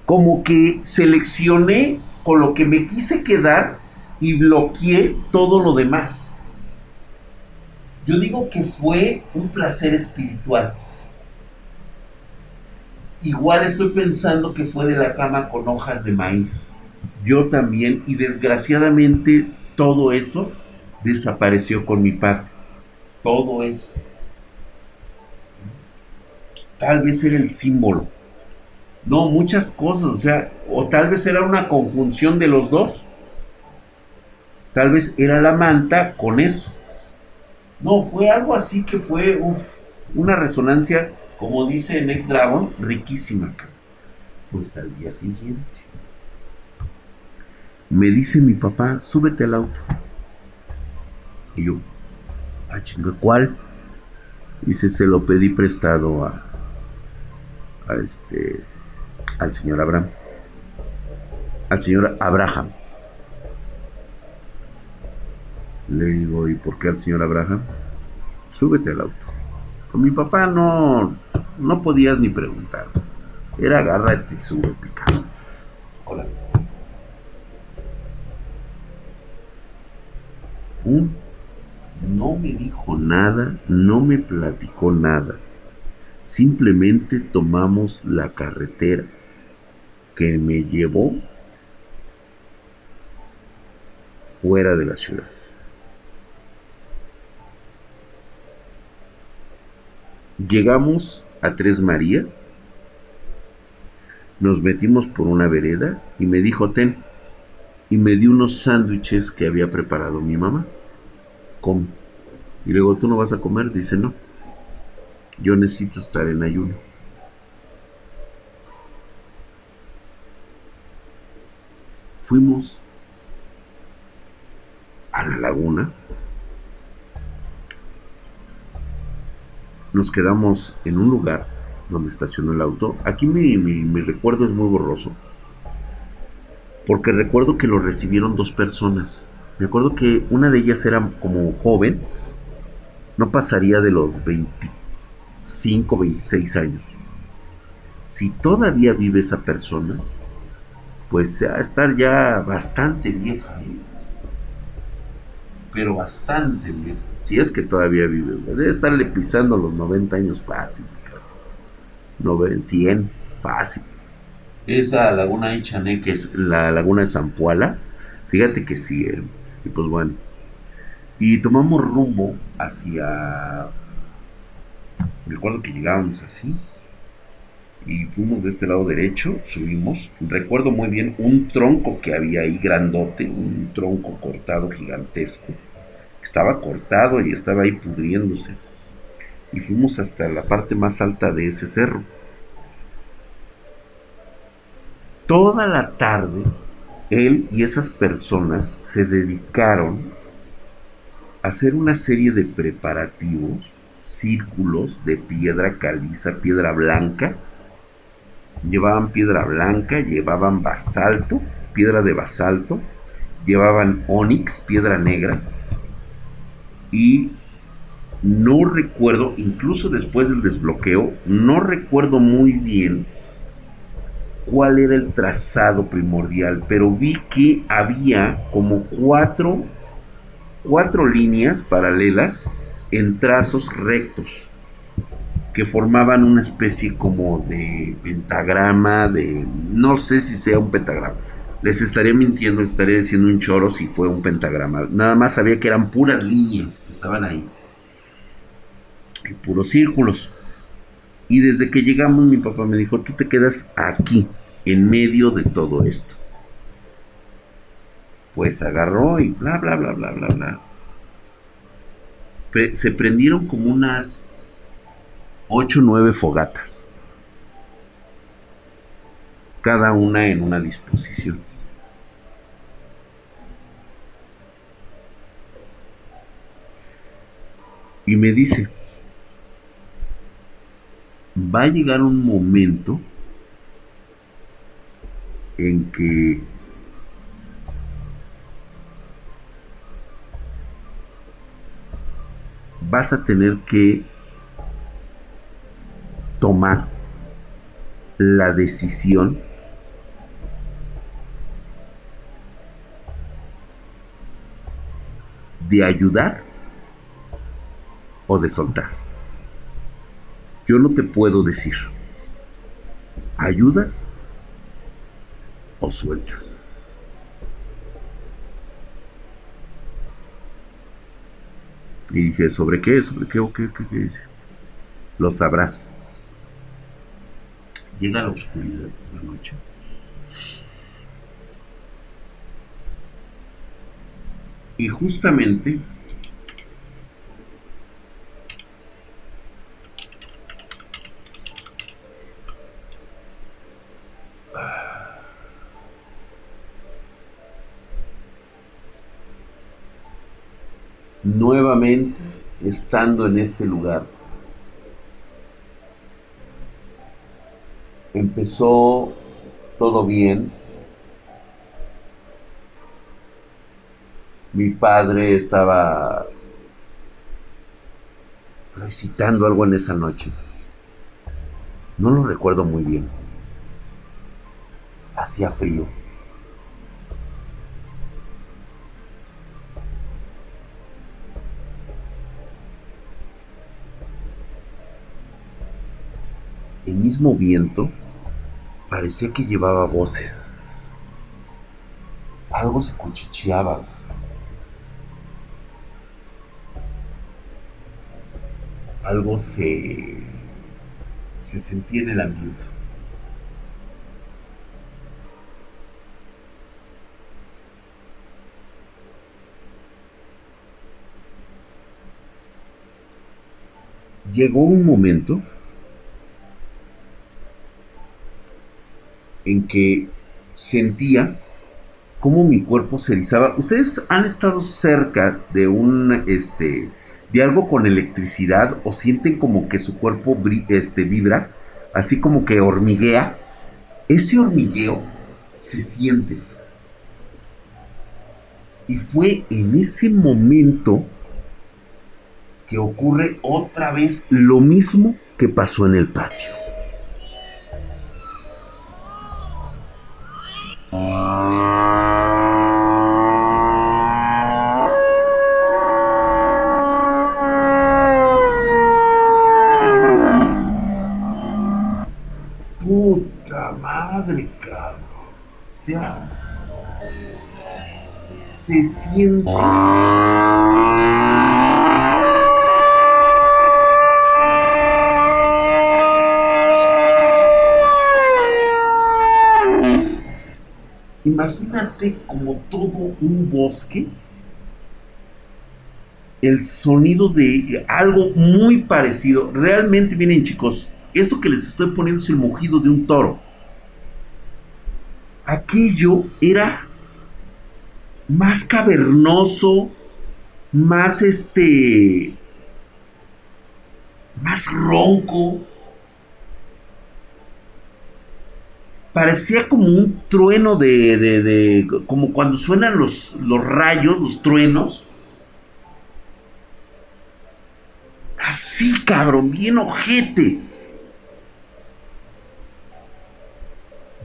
Como que seleccioné con lo que me quise quedar y bloqueé todo lo demás. Yo digo que fue un placer espiritual. Igual estoy pensando que fue de la cama con hojas de maíz. Yo también, y desgraciadamente todo eso desapareció con mi padre. Todo eso. Tal vez era el símbolo. No, muchas cosas, o sea, o tal vez era una conjunción de los dos. Tal vez era la manta con eso. No, fue algo así que fue una resonancia como dice Nick Dragon, riquísima. Pues al día siguiente, me dice mi papá, súbete al auto. Y yo, ah, chinga, ¿cuál? Dice, se lo pedí prestado a, este, al señor Abraham. Al señor Abraham. Le digo, ¿y por qué al señor Abraham? Súbete al auto. Con mi papá no, no podías ni preguntar. Era agárrate y súbete, cabrón. Hola. Pum. No me dijo nada, no me platicó nada. Simplemente tomamos la carretera que me llevó fuera de la ciudad. Llegamos a Tres Marías, nos metimos por una vereda y me dijo ten y me dio unos sándwiches que había preparado mi mamá. Y luego tú no vas a comer, dice no. Yo necesito estar en ayuno. Fuimos a la laguna. Nos quedamos en un lugar donde estacionó el auto. Aquí mi, mi, recuerdo es muy borroso. Porque recuerdo que lo recibieron dos personas. Me acuerdo que una de ellas era como joven. No pasaría de los 25, 26 años. Si todavía vive esa persona, pues a estar ya bastante vieja. ¿eh? Pero bastante vieja. Si es que todavía vive. Debe estarle pisando los 90 años fácil. 90, 100, fácil. Esa laguna Ichané, que es la laguna de Zampuala, fíjate que sí, eh, y pues bueno. Y tomamos rumbo hacia... Recuerdo que llegábamos así. Y fuimos de este lado derecho, subimos. Recuerdo muy bien un tronco que había ahí grandote, un tronco cortado gigantesco. Estaba cortado y estaba ahí pudriéndose y fuimos hasta la parte más alta de ese cerro. Toda la tarde, él y esas personas se dedicaron a hacer una serie de preparativos, círculos de piedra caliza, piedra blanca. Llevaban piedra blanca, llevaban basalto, piedra de basalto, llevaban onix, piedra negra, y no recuerdo, incluso después del desbloqueo, no recuerdo muy bien cuál era el trazado primordial, pero vi que había como cuatro, cuatro líneas paralelas en trazos rectos que formaban una especie como de pentagrama, de no sé si sea un pentagrama. Les estaría mintiendo, estaría diciendo un choro si fue un pentagrama. Nada más sabía que eran puras líneas que estaban ahí puros círculos. Y desde que llegamos mi papá me dijo, tú te quedas aquí, en medio de todo esto. Pues agarró y bla, bla, bla, bla, bla, bla. se prendieron como unas 8 o 9 fogatas. Cada una en una disposición. Y me dice, va a llegar un momento en que vas a tener que tomar la decisión de ayudar o de soltar. Yo no te puedo decir, ¿ayudas o sueltas? Y dije, ¿sobre qué? ¿Sobre qué? ¿O qué? ¿Qué, qué? Lo sabrás. Llega la oscuridad de la noche. Y justamente nuevamente estando en ese lugar. Empezó todo bien. Mi padre estaba recitando algo en esa noche. No lo recuerdo muy bien. Hacía frío. El mismo viento parecía que llevaba voces. Algo se cuchicheaba. Algo se, se sentía en el ambiente. Llegó un momento en que sentía cómo mi cuerpo se erizaba. Ustedes han estado cerca de un, este, de algo con electricidad o sienten como que su cuerpo este, vibra, así como que hormiguea. Ese hormigueo se siente. Y fue en ese momento que ocurre otra vez lo mismo que pasó en el patio. Imagínate como todo un bosque, el sonido de algo muy parecido. Realmente, miren chicos, esto que les estoy poniendo es el mugido de un toro. Aquello era más cavernoso, más este, más ronco, parecía como un trueno de, de, de como cuando suenan los, los rayos, los truenos. Así, cabrón, bien ojete.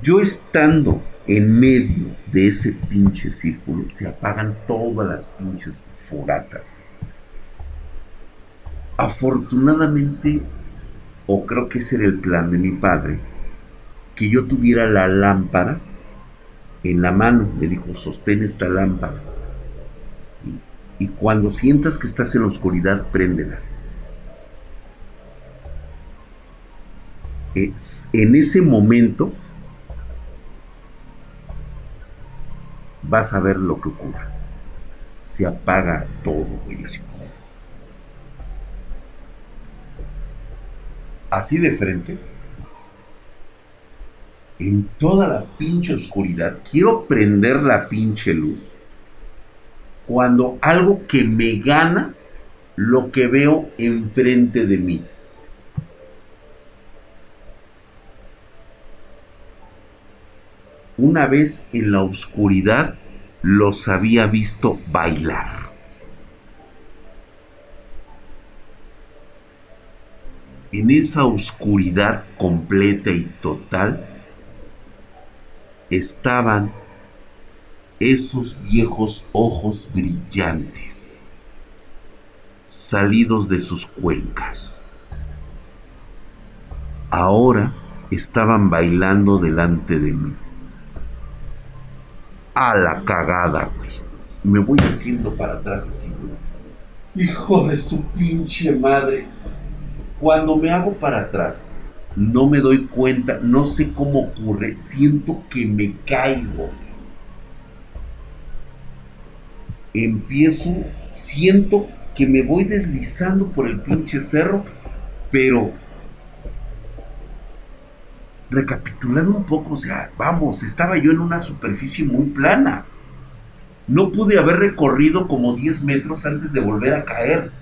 Yo estando en medio de ese pinche círculo, se apagan todas las pinches fogatas. Afortunadamente, o creo que ese era el plan de mi padre, que yo tuviera la lámpara en la mano. Me dijo, sostén esta lámpara. Y, cuando sientas que estás en la oscuridad, préndela. Es, en ese momento vas a ver lo que ocurre. Se apaga todo, güey, así. Así de frente en toda la pinche oscuridad, quiero prender la pinche luz. Cuando algo que me gana lo que veo enfrente de mí. Una vez en la oscuridad los había visto bailar. En esa oscuridad completa y total, estaban esos viejos ojos brillantes, salidos de sus cuencas. Ahora estaban bailando delante de mí. A la cagada, güey. Me voy haciendo para atrás así. Hijo de su pinche madre. Cuando me hago para atrás, no me doy cuenta, no sé cómo ocurre, siento que me caigo. Empiezo, siento que me voy deslizando por el pinche cerro, pero recapitulando un poco, o sea, vamos, estaba yo en una superficie muy plana. No pude haber recorrido como 10 metros antes de volver a caer.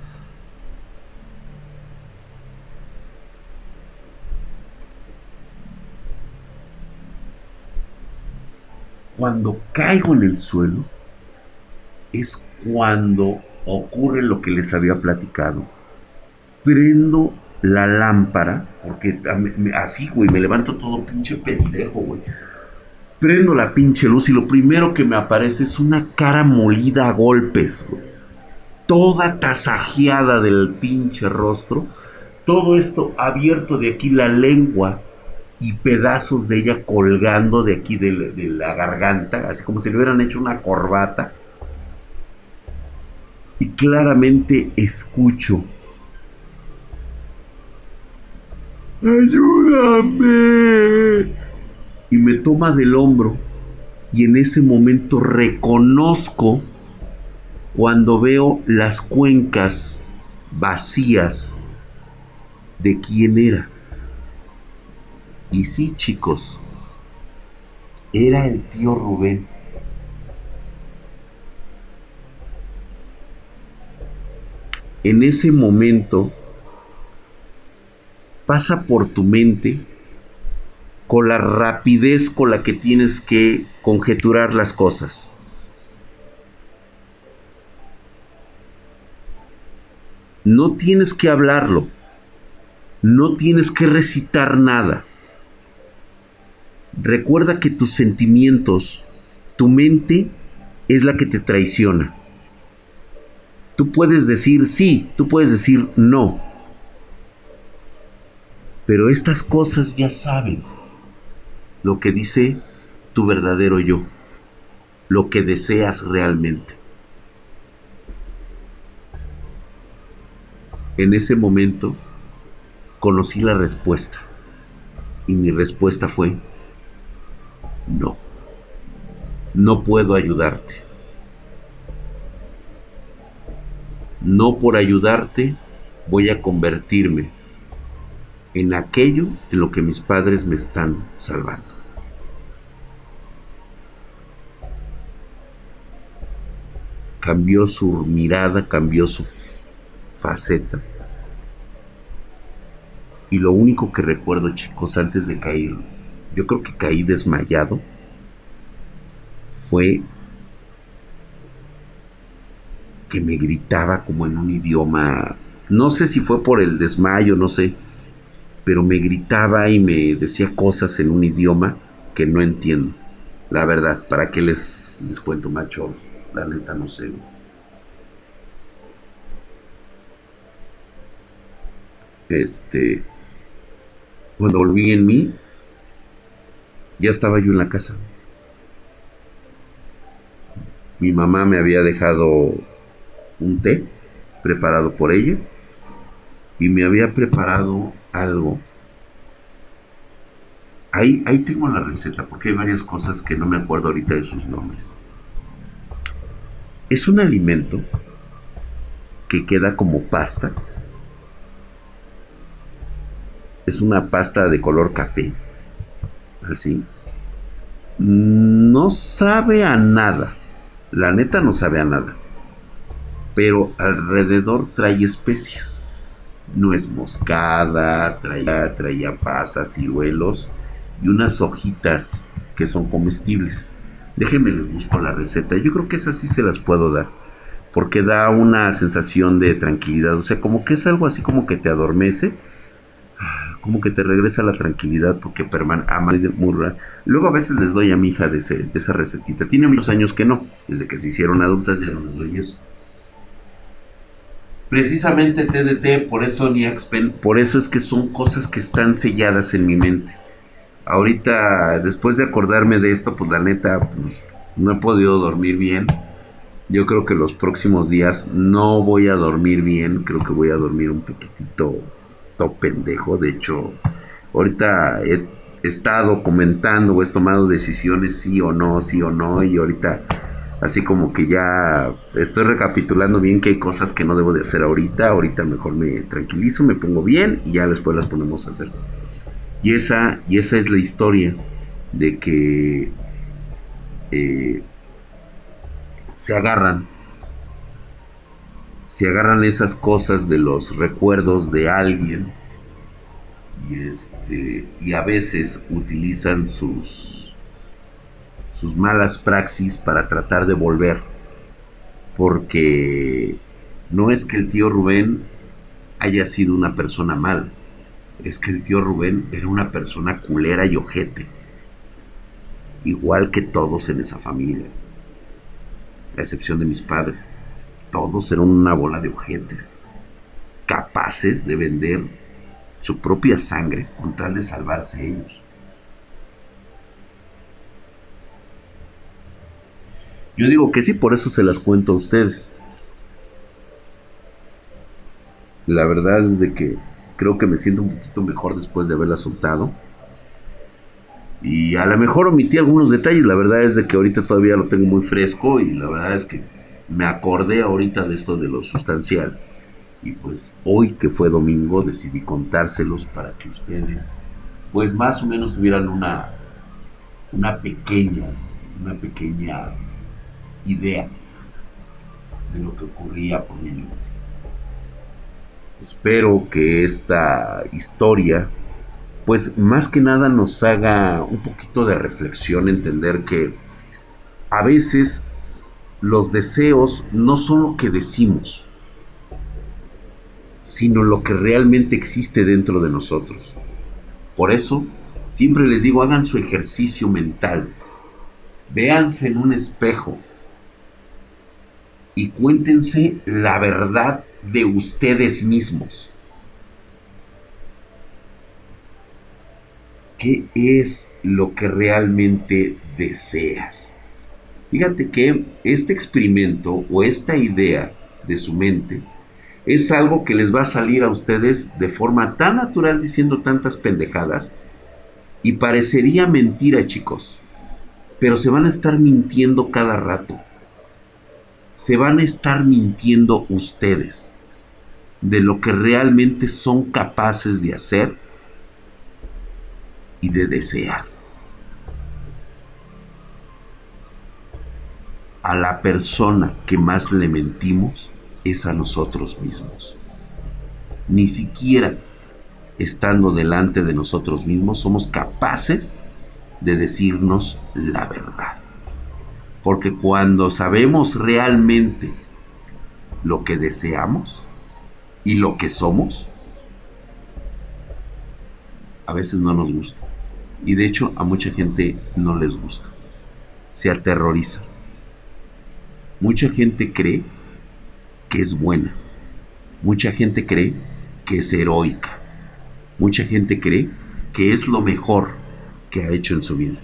Cuando caigo en el suelo es cuando ocurre lo que les había platicado. prendo la lámpara, porque así, güey, me levanto todo pinche pendejo, güey. Prendo la pinche luz y lo primero que me aparece es una cara molida a golpes, güey. Toda tasajeada del pinche rostro. Todo esto abierto de aquí la lengua y pedazos de ella colgando de aquí de la, garganta, así como si le hubieran hecho una corbata. Y claramente escucho. ¡Ayúdame! Y me toma del hombro y en ese momento reconozco cuando veo las cuencas vacías de quién era. Y sí, chicos, era el tío Rubén. En ese momento pasa por tu mente con la rapidez con la que tienes que conjeturar las cosas. No tienes que hablarlo, no tienes que recitar nada. Recuerda que tus sentimientos, tu mente es la que te traiciona. Tú puedes decir sí, tú puedes decir no. Pero estas cosas ya saben lo que dice tu verdadero yo, lo que deseas realmente. En ese momento conocí la respuesta y mi respuesta fue, no, no puedo ayudarte. No por ayudarte voy a convertirme en aquello en lo que mis padres me están salvando. Cambió su mirada, cambió su faceta. Y lo único que recuerdo, chicos, antes de caer yo creo que caí desmayado, fue que me gritaba como en un idioma, no sé si fue por el desmayo, no sé, pero me gritaba y me decía cosas en un idioma que no entiendo. La verdad, ¿para qué les, les cuento macho? La neta no sé. Este, cuando volví en mí, ya estaba yo en la casa. Mi mamá me había dejado un té preparado por ella y me había preparado algo. Ahí, ahí tengo la receta porque hay varias cosas que no me acuerdo ahorita de sus nombres. Es un alimento que queda como pasta. Es una pasta de color café así, no sabe a nada. La neta no sabe a nada. Pero alrededor trae especias. No es moscada, traía, traía pasas, ciruelos y unas hojitas que son comestibles. Déjenme les busco la receta. Yo creo que esas sí se las puedo dar. Porque da una sensación de tranquilidad. O sea, como que es algo así como que te adormece como que te regresa la tranquilidad porque permanece Luego a veces les doy a mi hija de, esa recetita. Tiene muchos años que no, desde que se hicieron adultas ya no les doy eso. Precisamente TDT, por eso ni Axpen, por eso es que son cosas que están selladas en mi mente. Ahorita, después de acordarme de esto, pues la neta, pues, no he podido dormir bien. Yo creo que los próximos días no voy a dormir bien, creo que voy a dormir un poquitito pendejo. De hecho, ahorita he estado comentando o he tomado decisiones sí o no, sí o no. Y ahorita así como que ya estoy recapitulando bien que hay cosas que no debo de hacer ahorita. Ahorita mejor me tranquilizo, me pongo bien y ya después las ponemos a hacer. Y esa, y esa es la historia de que eh, se agarran se agarran esas cosas de los recuerdos de alguien y este y a veces utilizan sus sus malas praxis para tratar de volver porque no es que el tío Rubén haya sido una persona mala. Es que el tío Rubén era una persona culera y ojete. Igual que todos en esa familia. A excepción de mis padres. Todos eran una bola de ojetes. Capaces de vender su propia sangre con tal de salvarse ellos. Yo digo que sí, por eso se las cuento a ustedes. La verdad es de que creo que me siento un poquito mejor después de haberla soltado. Y a lo mejor omití algunos detalles, la verdad es de que ahorita todavía lo tengo muy fresco y la verdad es que me acordé ahorita de esto de lo sustancial. Y pues hoy que fue domingo decidí contárselos para que ustedes pues más o menos tuvieran una, una pequeña, una pequeña idea de lo que ocurría por mi mente. Espero que esta historia pues más que nada nos haga un poquito de reflexión, entender que a veces los deseos no son lo que decimos, sino lo que realmente existe dentro de nosotros. Por eso, siempre les digo, hagan su ejercicio mental, véanse en un espejo y cuéntense la verdad de ustedes mismos. ¿Qué es lo que realmente deseas? Fíjate que este experimento o esta idea de su mente es algo que les va a salir a ustedes de forma tan natural diciendo tantas pendejadas y parecería mentira, chicos. Pero se van a estar mintiendo cada rato. Se van a estar mintiendo ustedes de lo que realmente son capaces de hacer y de desear. A la persona que más le mentimos es a nosotros mismos. Ni siquiera estando delante de nosotros mismos somos capaces de decirnos la verdad. Porque cuando sabemos realmente lo que deseamos y lo que somos, a veces no nos gusta. Y de hecho a mucha gente no les gusta. Se aterroriza. Mucha gente cree que es buena. Mucha gente cree que es heroica. Mucha gente cree que es lo mejor que ha hecho en su vida.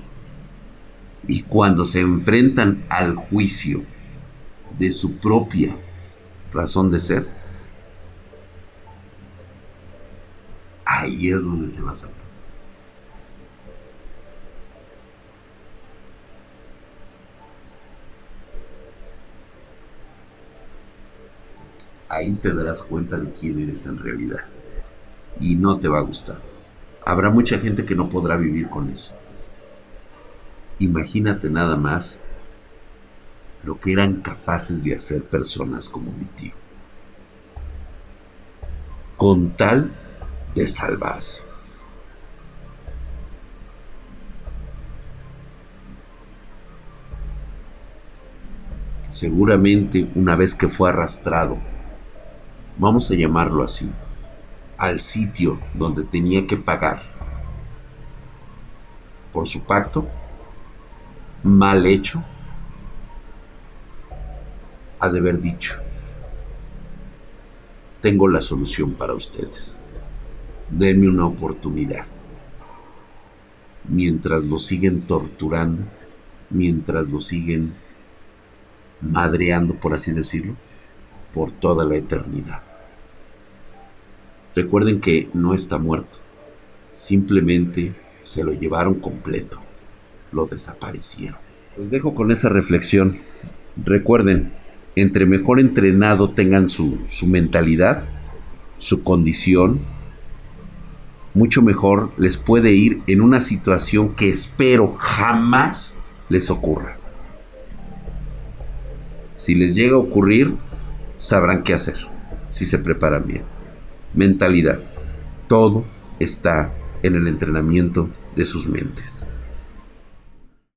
Y cuando se enfrentan al juicio de su propia razón de ser, ahí es donde te vas a ver. Ahí te darás cuenta de quién eres en realidad. Y no te va a gustar. Habrá mucha gente que no podrá vivir con eso. Imagínate nada más lo que eran capaces de hacer personas como mi tío. Con tal de salvarse. Seguramente una vez que fue arrastrado vamos a llamarlo así, al sitio donde tenía que pagar por su pacto mal hecho, ha de haber dicho, tengo la solución para ustedes, denme una oportunidad. Mientras lo siguen torturando, mientras lo siguen madreando, por así decirlo, por toda la eternidad. Recuerden que no está muerto, simplemente se lo llevaron completo, lo desaparecieron. Los dejo con esa reflexión. Recuerden, entre mejor entrenado tengan su, su mentalidad, su condición, mucho mejor les puede ir en una situación que espero jamás les ocurra. Si les llega a ocurrir, sabrán qué hacer si se preparan bien. Mentalidad. Todo está en el entrenamiento de sus mentes.